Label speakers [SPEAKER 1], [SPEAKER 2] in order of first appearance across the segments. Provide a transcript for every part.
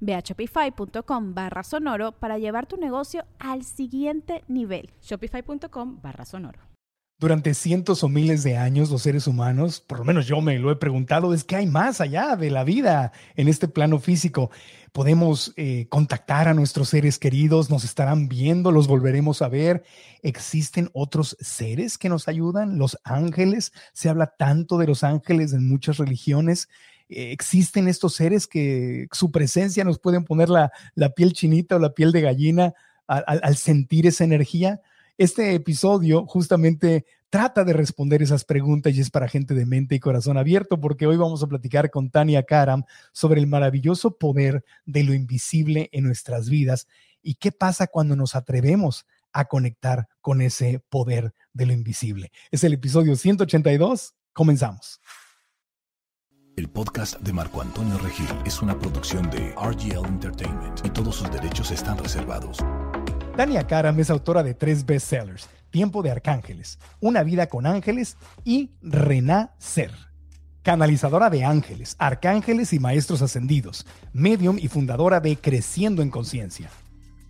[SPEAKER 1] Ve a shopify.com barra sonoro para llevar tu negocio al siguiente nivel.
[SPEAKER 2] Shopify.com barra sonoro.
[SPEAKER 3] Durante cientos o miles de años los seres humanos, por lo menos yo me lo he preguntado, es que hay más allá de la vida en este plano físico. Podemos eh, contactar a nuestros seres queridos, nos estarán viendo, los volveremos a ver. ¿Existen otros seres que nos ayudan? Los ángeles, se habla tanto de los ángeles en muchas religiones. Eh, existen estos seres que su presencia nos pueden poner la, piel chinita o la piel de gallina al, sentir esa energía. Este episodio justamente trata de responder esas preguntas y es para gente de mente y corazón abierto porque hoy vamos a platicar con Tania Karam sobre el maravilloso poder de lo invisible en nuestras vidas y qué pasa cuando nos atrevemos a conectar con ese poder de lo invisible. Es el episodio 182. Comenzamos.
[SPEAKER 4] El podcast de Marco Antonio Regil es una producción de RGL Entertainment y todos sus derechos están reservados.
[SPEAKER 3] Tania Karam es autora de tres bestsellers, Tiempo de Arcángeles, Una vida con ángeles y Renacer. Canalizadora de ángeles, arcángeles y maestros ascendidos, medium y fundadora de Creciendo en Conciencia.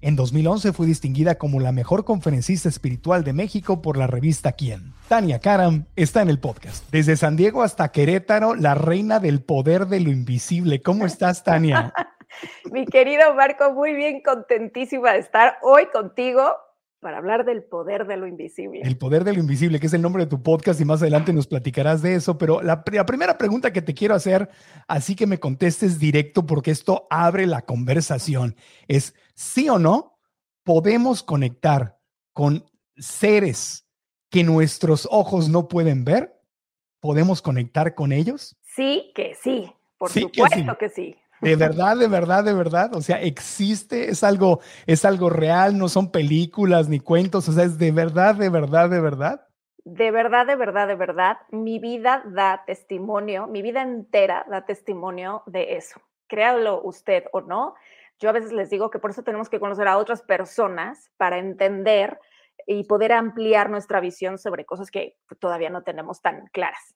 [SPEAKER 3] En 2011 fue distinguida como la mejor conferencista espiritual de México por la revista Quién. Tania Karam está en el podcast. Desde San Diego hasta Querétaro, la reina del poder de lo invisible. ¿Cómo estás, Tania?
[SPEAKER 5] Mi querido Marco, muy bien, contentísima de estar hoy contigo para hablar del poder de lo invisible.
[SPEAKER 3] El poder de lo invisible, que es el nombre de tu podcast y más adelante nos platicarás de eso, pero la, primera pregunta que te quiero hacer, así que me contestes directo porque esto abre la conversación, es sí o no podemos conectar con seres que nuestros ojos no pueden ver. ¿Podemos conectar con ellos?
[SPEAKER 5] Sí, que sí, por supuesto que sí.
[SPEAKER 3] De verdad, de verdad, de verdad. O sea, existe, es algo, es algo real, no son películas ni cuentos, o sea, es de verdad, de verdad, de verdad.
[SPEAKER 5] De verdad, de verdad, de verdad. Mi vida da testimonio, mi vida entera da testimonio de eso. Créalo usted o no. Yo a veces les digo que por eso tenemos que conocer a otras personas para entender y poder ampliar nuestra visión sobre cosas que todavía no tenemos tan claras.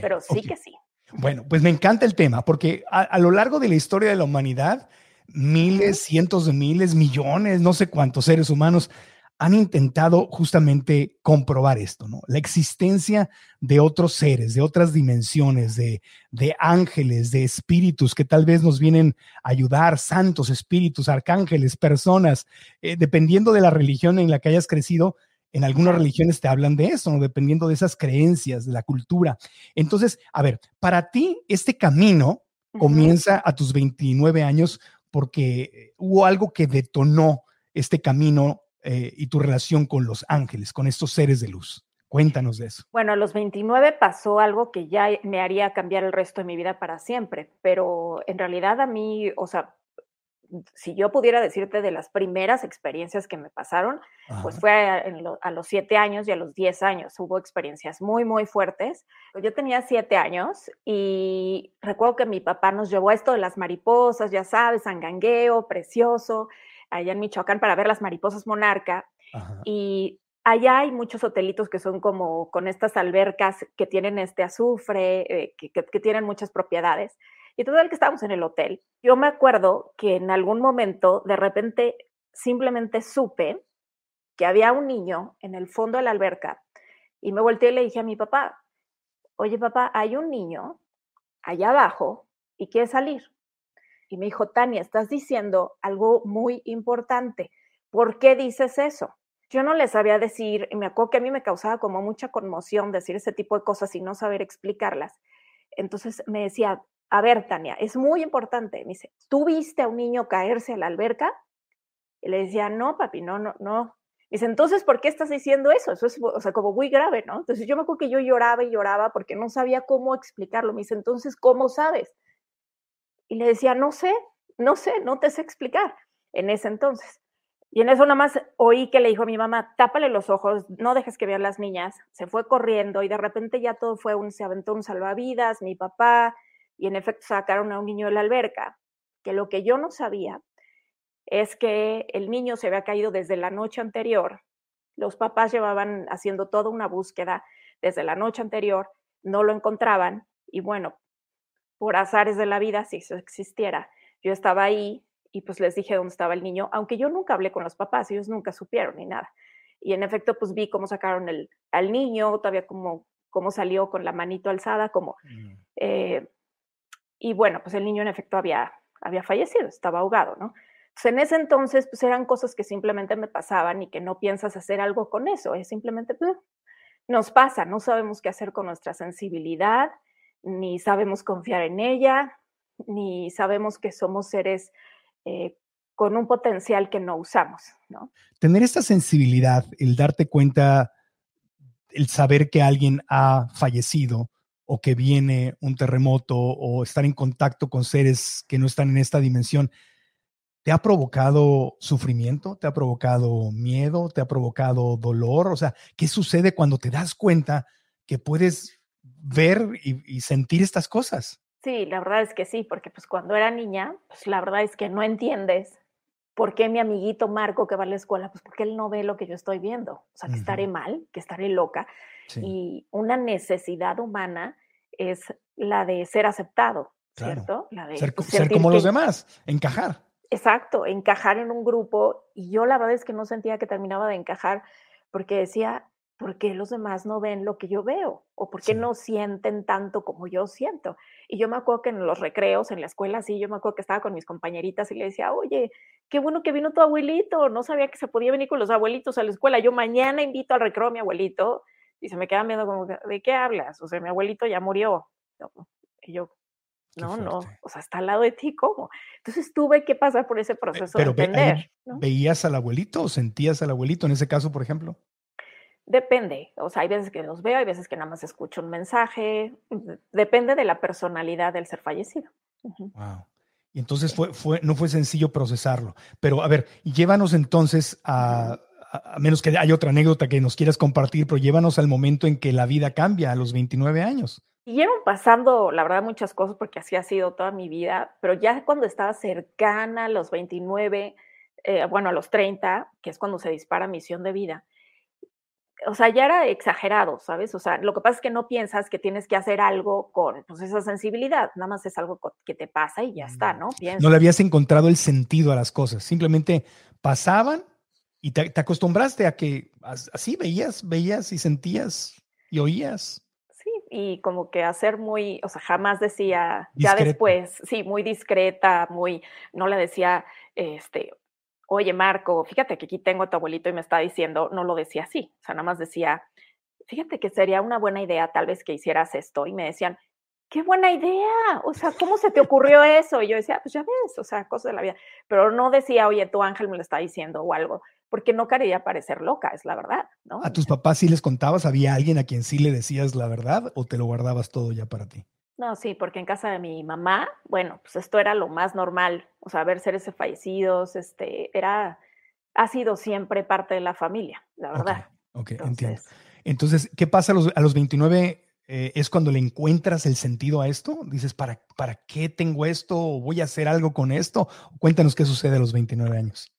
[SPEAKER 5] Pero sí que sí.
[SPEAKER 3] Bueno, pues me encanta el tema porque a, lo largo de la historia de la humanidad, miles, cientos de miles, millones, no sé cuántos seres humanos han intentado justamente comprobar esto, ¿no? La existencia de otros seres, de otras dimensiones, de, de ángeles, de espíritus que tal vez nos vienen a ayudar, santos, espíritus, arcángeles, personas, eh, dependiendo de la religión en la que hayas crecido, en algunas religiones te hablan de eso, ¿no? dependiendo de esas creencias, de la cultura. Entonces, a ver, para ti este camino comienza a tus 29 años porque hubo algo que detonó este camino eh, y tu relación con los ángeles, con estos seres de luz. Cuéntanos de eso.
[SPEAKER 5] Bueno, a los 29 pasó algo que ya me haría cambiar el resto de mi vida para siempre, pero en realidad a mí, o sea, si yo pudiera decirte de las primeras experiencias que me pasaron, pues fue a, los siete años y a los diez años. Hubo experiencias muy, muy fuertes. Yo tenía siete años y recuerdo que mi papá nos llevó a esto de las mariposas, ya sabes, Sangangueo, precioso, allá en Michoacán para ver las mariposas monarca. Y allá hay muchos hotelitos que son como con estas albercas que tienen este azufre, eh, que, que tienen muchas propiedades. Y todo el que estábamos en el hotel, yo me acuerdo que en algún momento de repente simplemente supe que había un niño en el fondo de la alberca y me volteé y le dije a mi papá, oye papá, hay un niño allá abajo y quiere salir. Y me dijo, Tania, estás diciendo algo muy importante. ¿Por qué dices eso? yo no les sabía decir, y me acuerdo que a mí me causaba como mucha conmoción decir ese tipo de cosas y no saber explicarlas. Entonces me decía, a ver, Tania, es muy importante. Me dice, ¿tú viste a un niño caerse a la alberca? Y le decía, no, papi, no, no, no. Dice, entonces, ¿por qué estás diciendo eso? Eso es, o sea, como muy grave, ¿no? Entonces yo me acuerdo que yo lloraba y lloraba porque no sabía cómo explicarlo. Me dice, entonces, ¿cómo sabes? Y le decía, no sé, no sé, no te sé explicar en ese entonces. Y en eso nada más oí que le dijo a mi mamá, tápale los ojos, no dejes que vean las niñas. Se fue corriendo y de repente ya todo fue un, se aventó un salvavidas, mi papá, y en efecto sacaron a un niño de la alberca. Que lo que yo no sabía es que el niño se había caído desde la noche anterior. Los papás llevaban haciendo toda una búsqueda desde la noche anterior, no lo encontraban y bueno, por azares de la vida, si eso existiera, yo estaba ahí, y pues les dije dónde estaba el niño, aunque yo nunca hablé con los papás, ellos nunca supieron ni nada. Y en efecto, pues vi cómo sacaron el, al niño, todavía como cómo salió con la manito alzada, como... Mm. Eh, y bueno, pues el niño en efecto había, había fallecido, estaba ahogado, ¿no? Entonces, en ese entonces, pues eran cosas que simplemente me pasaban y que no piensas hacer algo con eso, es simplemente, pues, nos pasa, no sabemos qué hacer con nuestra sensibilidad, ni sabemos confiar en ella, ni sabemos que somos seres eh, con un potencial que no usamos. ¿no?
[SPEAKER 3] Tener esta sensibilidad, el darte cuenta, el saber que alguien ha fallecido o que viene un terremoto o estar en contacto con seres que no están en esta dimensión, ¿te ha provocado sufrimiento? ¿Te ha provocado miedo? ¿Te ha provocado dolor? O sea, ¿qué sucede cuando te das cuenta que puedes ver y sentir estas cosas?
[SPEAKER 5] Sí, la verdad es que sí, porque pues cuando era niña, pues la verdad es que no entiendes por qué mi amiguito Marco que va a la escuela, pues porque él no ve lo que yo estoy viendo, o sea, que estaré mal, que estaré loca. Y una necesidad humana es la de ser aceptado, ¿cierto? La de
[SPEAKER 3] ser, ser como los demás, encajar.
[SPEAKER 5] Exacto, encajar en un grupo. Y yo la verdad es que no sentía que terminaba de encajar porque decía, ¿por qué los demás no ven lo que yo veo? ¿O por qué no sienten tanto como yo siento? Y yo me acuerdo que en los recreos, en la escuela, sí, yo me acuerdo que estaba con mis compañeritas y le decía, oye, qué bueno que vino tu abuelito, no sabía que se podía venir con los abuelitos a la escuela, yo mañana invito al recreo a mi abuelito y se me queda viendo como, ¿de qué hablas? O sea, mi abuelito ya murió. Y yo, no, no, o sea, está al lado de ti, ¿cómo? Entonces tuve que pasar por ese proceso de entender.
[SPEAKER 3] ¿Veías al abuelito o sentías al abuelito en ese caso, por ejemplo?
[SPEAKER 5] Depende, o sea, hay veces que los veo, hay veces que nada más escucho un mensaje, depende de la personalidad del ser fallecido.
[SPEAKER 3] Wow. Y entonces fue, fue, no fue sencillo procesarlo. Pero a ver, llévanos entonces a, a, menos que haya otra anécdota que nos quieras compartir, pero llévanos al momento en que la vida cambia a los 29 años.
[SPEAKER 5] Siguieron pasando, la verdad, muchas cosas porque así ha sido toda mi vida, pero ya cuando estaba cercana a los 29, eh, bueno, a los 30, que es cuando se dispara misión de vida, o sea, ya era exagerado, ¿sabes? O sea, lo que pasa es que no piensas que tienes que hacer algo con pues, esa sensibilidad, nada más es algo que te pasa y ya está, ¿no?
[SPEAKER 3] No le habías encontrado el sentido a las cosas, simplemente pasaban y te, acostumbraste a que así veías, veías y sentías y oías.
[SPEAKER 5] Sí, y como que hacer muy, o sea, jamás decía, ya después, sí, muy discreta, muy, no le decía, este, oye Marco, fíjate que aquí tengo a tu abuelito y me está diciendo, no lo decía así, o sea, nada más decía, fíjate que sería una buena idea tal vez que hicieras esto. Y me decían, qué buena idea, o sea, ¿cómo se te ocurrió eso? Y yo decía, pues ya ves, o sea, cosas de la vida. Pero no decía, oye, tu ángel me lo está diciendo o algo, porque no quería parecer loca, es la verdad, ¿no?
[SPEAKER 3] ¿A tus papás sí les contabas? ¿Había alguien a quien sí le decías la verdad o te lo guardabas todo ya para ti?
[SPEAKER 5] No, sí, porque en casa de mi mamá, bueno, pues esto era lo más normal, o sea, ver seres fallecidos, este, era, ha sido siempre parte de la familia, la verdad.
[SPEAKER 3] Ok, entiendo. Entonces, ¿qué pasa a los, a los 29? Eh, ¿Es cuando le encuentras el sentido a esto? Dices, ¿para, ¿para qué tengo esto? ¿Voy a hacer algo con esto? Cuéntanos qué sucede a los 29 años.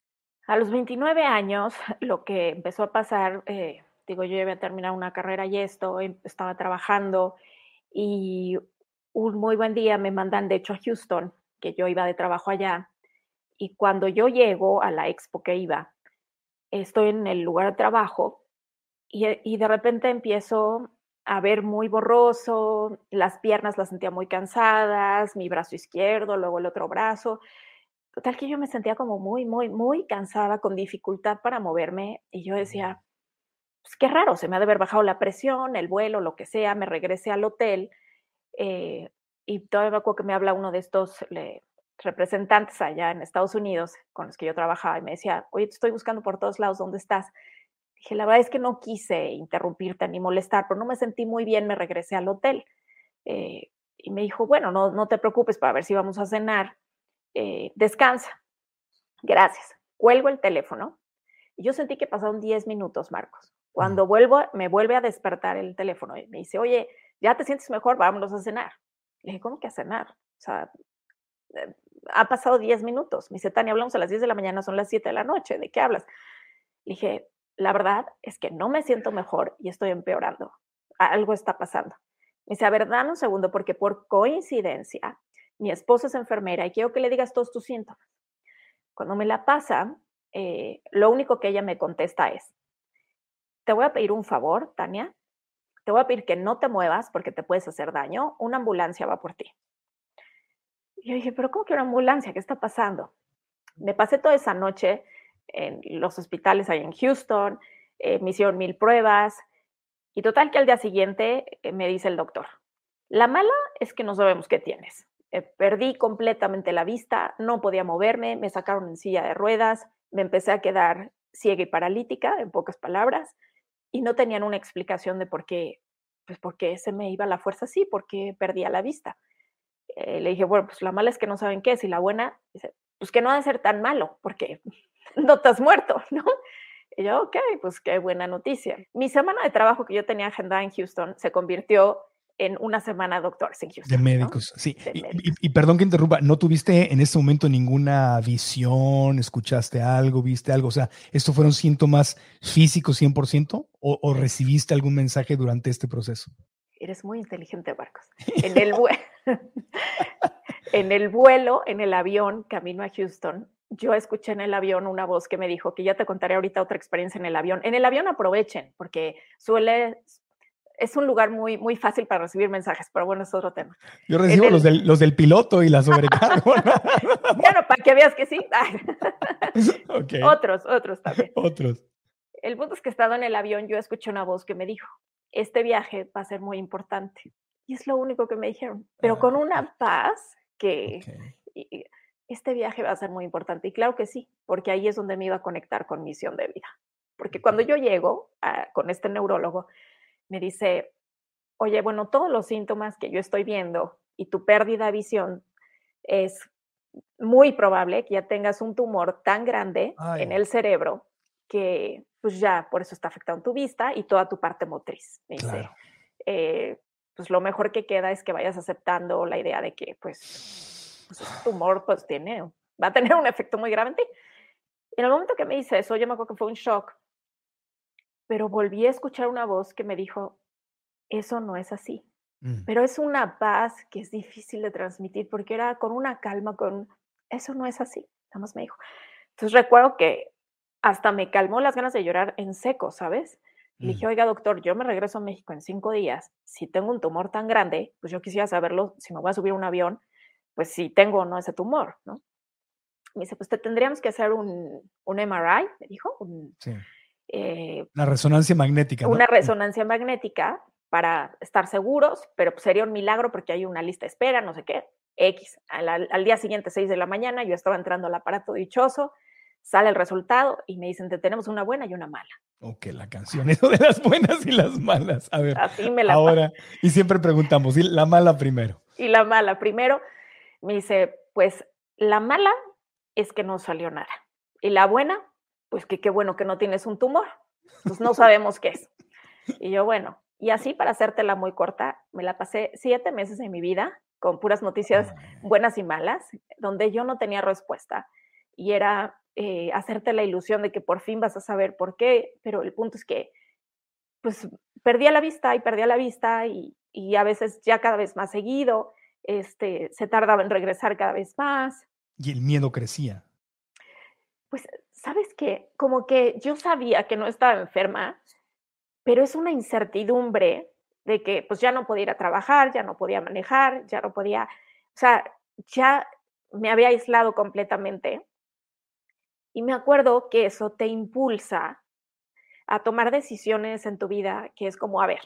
[SPEAKER 5] A los 29 años, lo que empezó a pasar, eh, digo, yo ya había terminado una carrera y esto, em, estaba trabajando y un muy buen día me mandan de hecho a Houston, que yo iba de trabajo allá, y cuando yo llego a la expo que iba, estoy en el lugar de trabajo y, y de repente empiezo a ver muy borroso, las piernas las sentía muy cansadas, mi brazo izquierdo, luego el otro brazo, Total que yo me sentía como muy, muy, muy cansada, con dificultad para moverme y yo decía, pues qué raro, se me ha de haber bajado la presión, el vuelo, lo que sea, me regresé al hotel eh, y todavía me acuerdo que me habla uno de estos representantes allá en Estados Unidos con los que yo trabajaba y me decía, oye, te estoy buscando por todos lados, ¿dónde estás? Dije, la verdad es que no quise interrumpirte ni molestar, pero no me sentí muy bien, me regresé al hotel. Eh, y me dijo, bueno, no, no te preocupes para ver si vamos a cenar, eh, descansa. Gracias. Cuelgo el teléfono. Y yo sentí que pasaron 10 minutos, Marcos. Cuando vuelvo, me vuelve a despertar el teléfono y me dice, oye, ¿ya te sientes mejor? Vámonos a cenar. Le dije, ¿cómo que a cenar? O sea, eh, ha pasado 10 minutos. Me dice, Tania, hablamos a las 10 de la mañana, son las 7 de la noche, ¿de qué hablas? Le dije, la verdad es que no me siento mejor y estoy empeorando. Algo está pasando. Me dice, a ver, dame un segundo, porque por coincidencia, mi esposa es enfermera y quiero que le digas todos tus síntomas. Cuando me la pasa, eh, lo único que ella me contesta es, te voy a pedir un favor, Tania, te voy a pedir que no te muevas porque te puedes hacer daño, una ambulancia va por ti. Y yo dije, pero ¿cómo que una ambulancia? ¿Qué está pasando? Me pasé toda esa noche en los hospitales ahí en Houston, eh, me hicieron mil pruebas, y total que al día siguiente eh, me dice el doctor, la mala es que no sabemos qué tienes. Eh, perdí completamente la vista, no podía moverme, me sacaron en silla de ruedas, me empecé a quedar ciega y paralítica, en pocas palabras, y no tenían una explicación de por qué, pues por qué se me iba la fuerza así, por qué perdía la vista. Eh, le dije, bueno, pues la mala es que no saben qué es, y la buena, pues que no ha de ser tan malo, porque no te has muerto, ¿no? Y yo, ok, pues qué buena noticia. Mi semana de trabajo que yo tenía agendada en Houston se convirtió en una semana doctores en Houston.
[SPEAKER 3] De médicos, sí. y, perdón que interrumpa, ¿no tuviste en ese momento ninguna visión, escuchaste algo, viste algo? O sea, ¿estos fueron síntomas físicos 100% o, o recibiste algún mensaje durante este proceso?
[SPEAKER 5] Eres muy inteligente, Marcos. En el, en el vuelo, en el avión, camino a Houston, yo escuché en el avión una voz que me dijo que ya te contaré ahorita otra experiencia en el avión. En el avión aprovechen, porque suele, es un lugar muy, muy fácil para recibir mensajes, pero bueno, es otro tema.
[SPEAKER 3] Yo recibo los, del, los del piloto y la sobrecarga.
[SPEAKER 5] bueno, para que veas que sí. Otros, otros también.
[SPEAKER 3] Otros.
[SPEAKER 5] El punto es que estando en el avión, yo escuché una voz que me dijo, este viaje va a ser muy importante. Y es lo único que me dijeron, pero con una ah. paz que este viaje va a ser muy importante. Y claro que sí, porque ahí es donde me iba a conectar con misión de vida. Porque cuando yo llego con este neurólogo, me dice, oye, bueno, todos los síntomas que yo estoy viendo y tu pérdida de visión es muy probable que ya tengas un tumor tan grande en el cerebro que pues ya por eso está afectando tu vista y toda tu parte motriz. Me dice, eh, pues lo mejor que queda es que vayas aceptando la idea de que pues pues ese tumor pues tiene, va a tener un efecto muy grave en ti. En el momento que me dice eso, yo me acuerdo que fue un shock, pero volví a escuchar una voz que me dijo, eso no es así. Mm. Pero es una paz que es difícil de transmitir porque era con una calma, con, eso no es así, nada más me dijo. Entonces recuerdo que hasta me calmó las ganas de llorar en seco, ¿sabes? Le dije, mm. oiga, doctor, yo me regreso a México en cinco días. Si tengo un tumor tan grande, pues yo quisiera saberlo si me voy a subir a un avión pues si tengo o no ese tumor, ¿no? Me dice, pues te tendríamos que hacer un, un MRI, me dijo.
[SPEAKER 3] sí. Eh, una resonancia magnética.
[SPEAKER 5] Una resonancia magnética para estar seguros, pero pues, sería un milagro porque hay una lista de espera, no sé qué. X. Al, día siguiente, 6 de la mañana, yo estaba entrando al aparato dichoso, sale el resultado y me dicen, te tenemos una buena y una mala.
[SPEAKER 3] Ok, la canción, eso de las buenas y las malas. A ver, Así me la ahora, y siempre preguntamos, ¿y la mala primero?
[SPEAKER 5] Y la mala primero, me dice, pues la mala es que no salió nada. Y la buena, pues que qué bueno que no tienes un tumor. Pues no sabemos qué es. Y yo, bueno, y así para hacértela muy corta, me la pasé siete meses en mi vida con puras noticias buenas y malas, donde yo no tenía respuesta. Y era eh, hacerte la ilusión de que por fin vas a saber por qué, pero el punto es que, pues, perdía la vista y perdía la vista y, y a veces ya cada vez más seguido este, se tardaba en regresar cada vez más.
[SPEAKER 3] Y el miedo crecía.
[SPEAKER 5] Pues, ¿sabes qué? Como que yo sabía que no estaba enferma, pero es una incertidumbre de que pues ya no podía ir a trabajar, ya no podía manejar, ya no podía, o sea, ya me había aislado completamente. Y me acuerdo que eso te impulsa a tomar decisiones en tu vida que es como, a ver,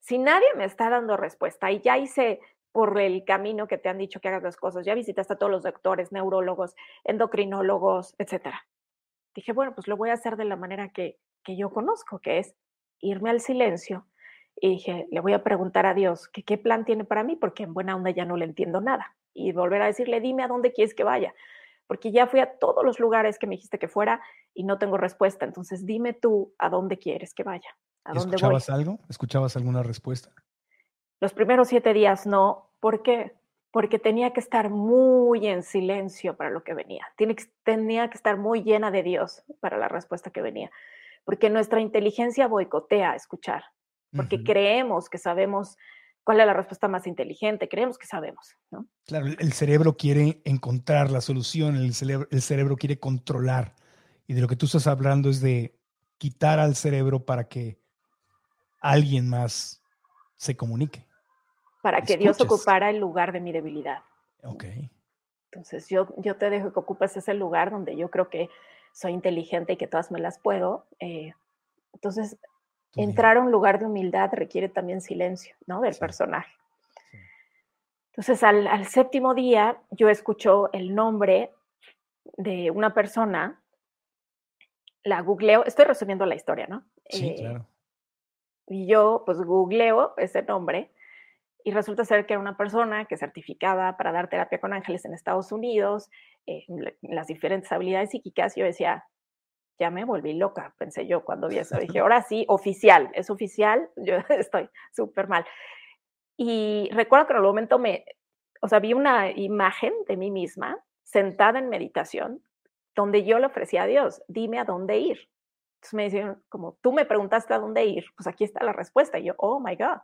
[SPEAKER 5] si nadie me está dando respuesta y ya hice por el camino que te han dicho que hagas las cosas, ya visitaste a todos los doctores, neurólogos, endocrinólogos, etcétera. Dije, bueno, pues lo voy a hacer de la manera que, que yo conozco, que es irme al silencio. Y dije, le voy a preguntar a Dios que qué plan tiene para mí, porque en buena onda ya no le entiendo nada. Y volver a decirle, dime a dónde quieres que vaya, porque ya fui a todos los lugares que me dijiste que fuera y no tengo respuesta. Entonces dime tú a dónde quieres que vaya. ¿A dónde
[SPEAKER 3] ¿Escuchabas algo? ¿Escuchabas alguna respuesta?
[SPEAKER 5] Los primeros siete días no. ¿Por qué? Porque tenía que estar muy en silencio para lo que venía. tenía que estar muy llena de Dios para la respuesta que venía. Porque nuestra inteligencia boicotea escuchar. Porque creemos que sabemos cuál es la respuesta más inteligente, creemos que sabemos. ¿no?
[SPEAKER 3] Claro, el cerebro quiere encontrar la solución, el cerebro, el cerebro quiere controlar. Y de lo que tú estás hablando es de quitar al cerebro para que alguien más se comunique.
[SPEAKER 5] Para que Dios ocupara el lugar de mi debilidad.
[SPEAKER 3] Ok.
[SPEAKER 5] Entonces yo, yo te dejo que ocupes ese lugar donde yo creo que soy inteligente y que todas me las puedo. Eh, entonces, entrar a un lugar de humildad requiere también silencio, ¿no? Del personaje. Entonces, al, al, séptimo día, yo escucho el nombre de una persona, la googleo, estoy resumiendo la historia, ¿no?
[SPEAKER 3] Sí, eh, claro.
[SPEAKER 5] Y yo, pues, googleo ese nombre y resulta ser que era una persona que certificaba para dar terapia con ángeles en Estados Unidos, eh, las diferentes habilidades psíquicas. Yo decía, ya me volví loca, pensé yo cuando vi eso. Dije, ahora sí, oficial, es oficial, yo estoy súper mal. Y recuerdo que en el momento me, o sea, vi una imagen de mí misma sentada en meditación, donde yo le ofrecía a Dios, dime a dónde ir. Entonces me decían, como tú me preguntaste a dónde ir, pues aquí está la respuesta. Y yo, oh my God.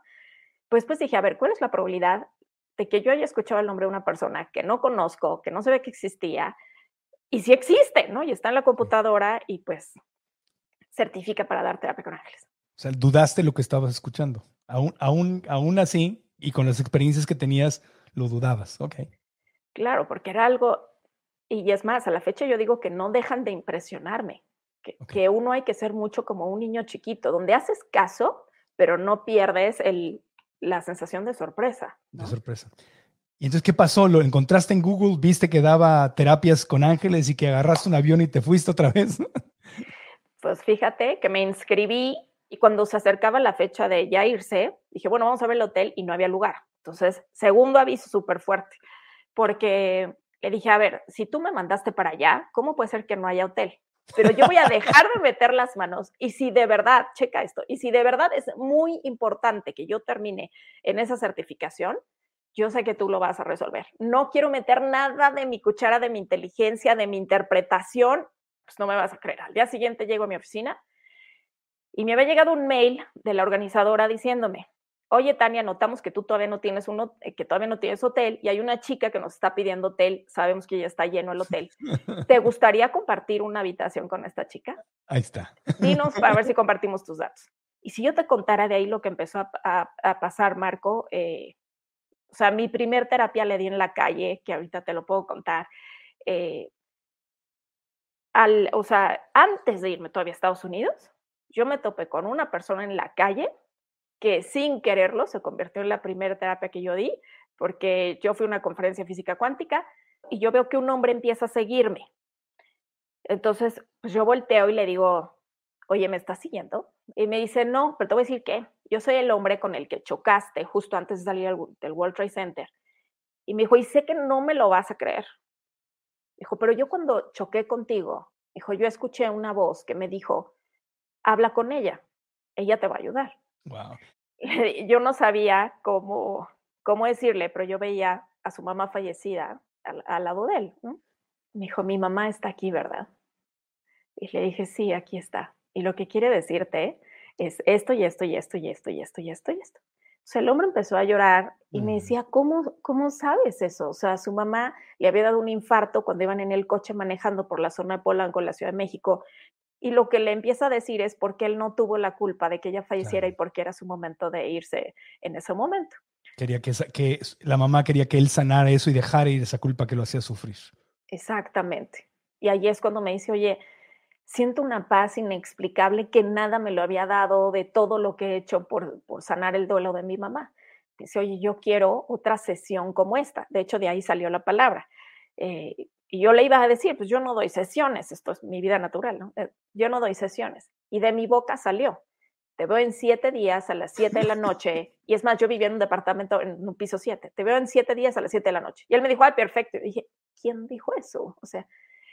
[SPEAKER 5] Pues pues dije, a ver, ¿cuál es la probabilidad de que yo haya escuchado el nombre de una persona que no conozco, que no se ve que existía, y si existe, ¿no? Y está en la computadora y pues certifica para dar terapia con ángeles.
[SPEAKER 3] O sea, dudaste lo que estabas escuchando. Aún, aún, aún así, y con las experiencias que tenías, lo dudabas. Ok.
[SPEAKER 5] Claro, porque era algo, y es más, a la fecha yo digo que no dejan de impresionarme, que, que uno hay que ser mucho como un niño chiquito, donde haces caso, pero no pierdes el, la sensación de sorpresa.
[SPEAKER 3] De sorpresa. ¿Y entonces qué pasó? ¿Lo encontraste en Google? ¿Viste que daba terapias con ángeles y que agarraste un avión y te fuiste otra vez?
[SPEAKER 5] Pues fíjate que me inscribí y cuando se acercaba la fecha de ya irse, dije, bueno, vamos a ver el hotel y no había lugar. Entonces, segundo aviso súper fuerte, porque le dije, a ver, si tú me mandaste para allá, ¿cómo puede ser que no haya hotel? Pero yo voy a dejar de meter las manos y si de verdad, checa esto, y si de verdad es muy importante que yo termine en esa certificación, yo sé que tú lo vas a resolver. No quiero meter nada de mi cuchara, de mi inteligencia, de mi interpretación, pues no me vas a creer. Al día siguiente llego a mi oficina y me había llegado un mail de la organizadora diciéndome, oye Tania, notamos que tú todavía no tienes uno, eh, que todavía no tienes hotel y hay una chica que nos está pidiendo hotel, sabemos que ya está lleno el hotel. ¿Te gustaría compartir una habitación con esta chica?
[SPEAKER 3] Ahí está.
[SPEAKER 5] Dinos para ver si compartimos tus datos. Y si yo te contara de ahí lo que empezó a, pasar, Marco, eh, o sea, mi primer terapia le di en la calle, que ahorita te lo puedo contar. Eh, al, o sea, antes de irme todavía a Estados Unidos, yo me topé con una persona en la calle que sin quererlo se convirtió en la primera terapia que yo di, porque yo fui a una conferencia física cuántica y yo veo que un hombre empieza a seguirme. Entonces, pues yo volteo y le digo, oye, ¿me estás siguiendo? Y me dice, no, pero te voy a decir que yo soy el hombre con el que chocaste justo antes de salir del World Trade Center. Y me dijo, y sé que no me lo vas a creer. Dijo, pero yo cuando choqué contigo, dijo, yo escuché una voz que me dijo, habla con ella, ella te va a ayudar.
[SPEAKER 3] Wow.
[SPEAKER 5] Yo no sabía cómo, cómo decirle, pero yo veía a su mamá fallecida al, al lado de él. ¿no? Me dijo, mi mamá está aquí, ¿verdad? Y le dije, sí, aquí está. Y lo que quiere decirte es esto y esto y esto y esto y esto y esto y esto. O sea, el hombre empezó a llorar y me decía, ¿cómo, ¿cómo sabes eso? O sea, su mamá le había dado un infarto cuando iban en el coche manejando por la zona de Polanco, la Ciudad de México. Y lo que le empieza a decir es porque él no tuvo la culpa de que ella falleciera y porque era su momento de irse en ese momento.
[SPEAKER 3] Quería que, que la mamá quería que él sanara eso y dejara ir esa culpa que lo hacía sufrir.
[SPEAKER 5] Exactamente. Y ahí es cuando me dice, oye, siento una paz inexplicable que nada me lo había dado de todo lo que he hecho por, por sanar el duelo de mi mamá. Dice, oye, yo quiero otra sesión como esta. De hecho, de ahí salió la palabra. Eh, y yo le iba a decir, pues yo no doy sesiones, esto es mi vida natural, ¿no? Eh, yo no doy sesiones. Y de mi boca salió, te veo en siete días a las siete de la noche, y es más, yo vivía en un departamento en un piso siete, te veo en siete días a las siete de la noche. Y él me dijo, ay, perfecto. Y dije, ¿quién dijo eso? O sea,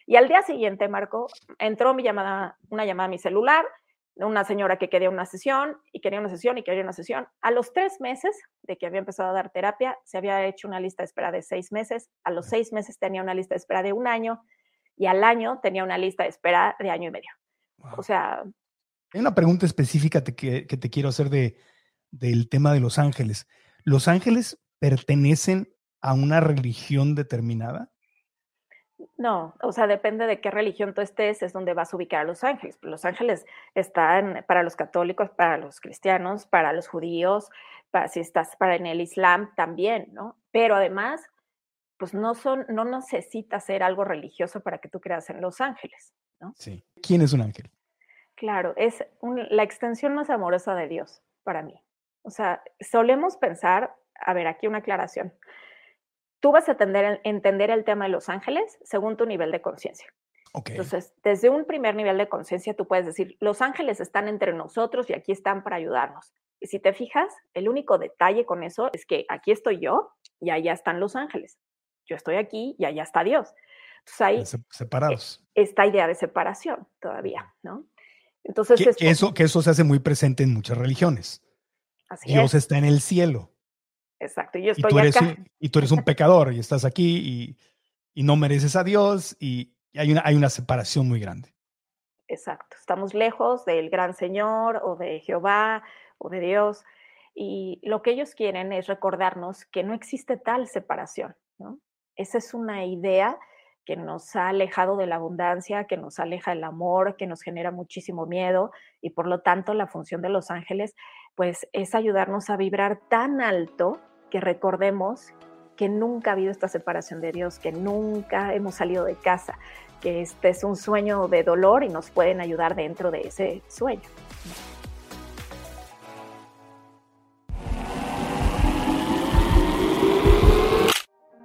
[SPEAKER 5] y al día siguiente, Marco, entró mi llamada, una llamada a mi celular, una señora que quería una sesión y quería una sesión y quería una sesión. A los tres meses de que había empezado a dar terapia, se había hecho una lista de espera de seis meses. A los seis meses tenía una lista de espera de un año y al año tenía una lista de espera de año y medio. O sea,
[SPEAKER 3] hay una pregunta específica que, te quiero hacer de, del tema de los ángeles. ¿Los ángeles pertenecen a una religión determinada?
[SPEAKER 5] No, o sea, depende de qué religión tú estés, es donde vas a ubicar a los ángeles. Los ángeles están para los católicos, para los cristianos, para los judíos, para, si estás para en el Islam también, ¿no? Pero además, pues no son, no necesitas ser algo religioso para que tú creas en los ángeles, ¿no?
[SPEAKER 3] Sí. ¿Quién es un ángel?
[SPEAKER 5] Claro, es la extensión más amorosa de Dios para mí. O sea, solemos pensar, a ver, aquí una aclaración. Tú vas a entender, entender el tema de los ángeles según tu nivel de conciencia. Entonces, desde un primer nivel de conciencia, tú puedes decir, los ángeles están entre nosotros y aquí están para ayudarnos. Y si te fijas, el único detalle con eso es que aquí estoy yo y allá están los ángeles. Yo estoy aquí y allá está Dios. Entonces ahí
[SPEAKER 3] separados.
[SPEAKER 5] Esta idea de separación todavía, ¿no? Entonces,
[SPEAKER 3] que, eso, que eso se hace muy presente en muchas religiones. Así Dios está en el cielo.
[SPEAKER 5] Exacto, yo estoy y tú
[SPEAKER 3] eres
[SPEAKER 5] acá.
[SPEAKER 3] Un, y tú eres un pecador y estás aquí y, no mereces a Dios y hay una, hay una separación muy grande.
[SPEAKER 5] Exacto, estamos lejos del gran Señor o de Jehová o de Dios y lo que ellos quieren es recordarnos que no existe tal separación, ¿no? Esa es una idea que nos ha alejado de la abundancia, que nos aleja del amor, que nos genera muchísimo miedo y por lo tanto la función de los ángeles pues es ayudarnos a vibrar tan alto recordemos que nunca ha habido esta separación de Dios, que nunca hemos salido de casa, que este es un sueño de dolor y nos pueden ayudar dentro de ese sueño.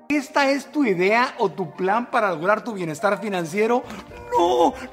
[SPEAKER 3] ¿Esta es tu idea o tu plan para lograr tu bienestar financiero?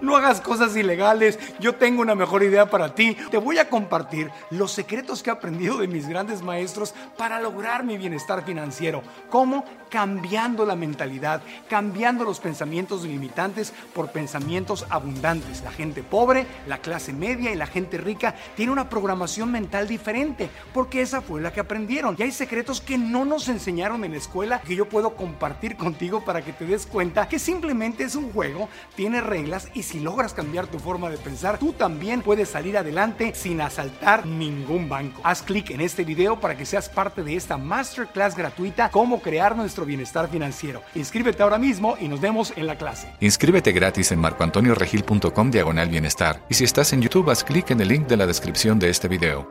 [SPEAKER 3] No, hagas cosas ilegales. Yo tengo una mejor idea para ti. Te voy a compartir los secretos que he aprendido de mis grandes maestros para lograr mi bienestar financiero. ¿Cómo? Cambiando la mentalidad, cambiando los pensamientos limitantes por pensamientos abundantes. La gente pobre, la clase media y la gente rica tiene una programación mental diferente porque esa fue la que aprendieron. Y hay secretos que no nos enseñaron en la escuela que yo puedo compartir contigo para que te des cuenta que simplemente es un juego, tiene reglas y si logras cambiar tu forma de pensar, tú también puedes salir adelante sin asaltar ningún banco. Haz clic en este video para que seas parte de esta masterclass gratuita Cómo crear nuestro bienestar financiero. Inscríbete ahora mismo y nos vemos en la clase.
[SPEAKER 6] Inscríbete gratis en marcoantonioregil.com diagonal bienestar y si estás en YouTube haz clic en el link de la descripción de este video.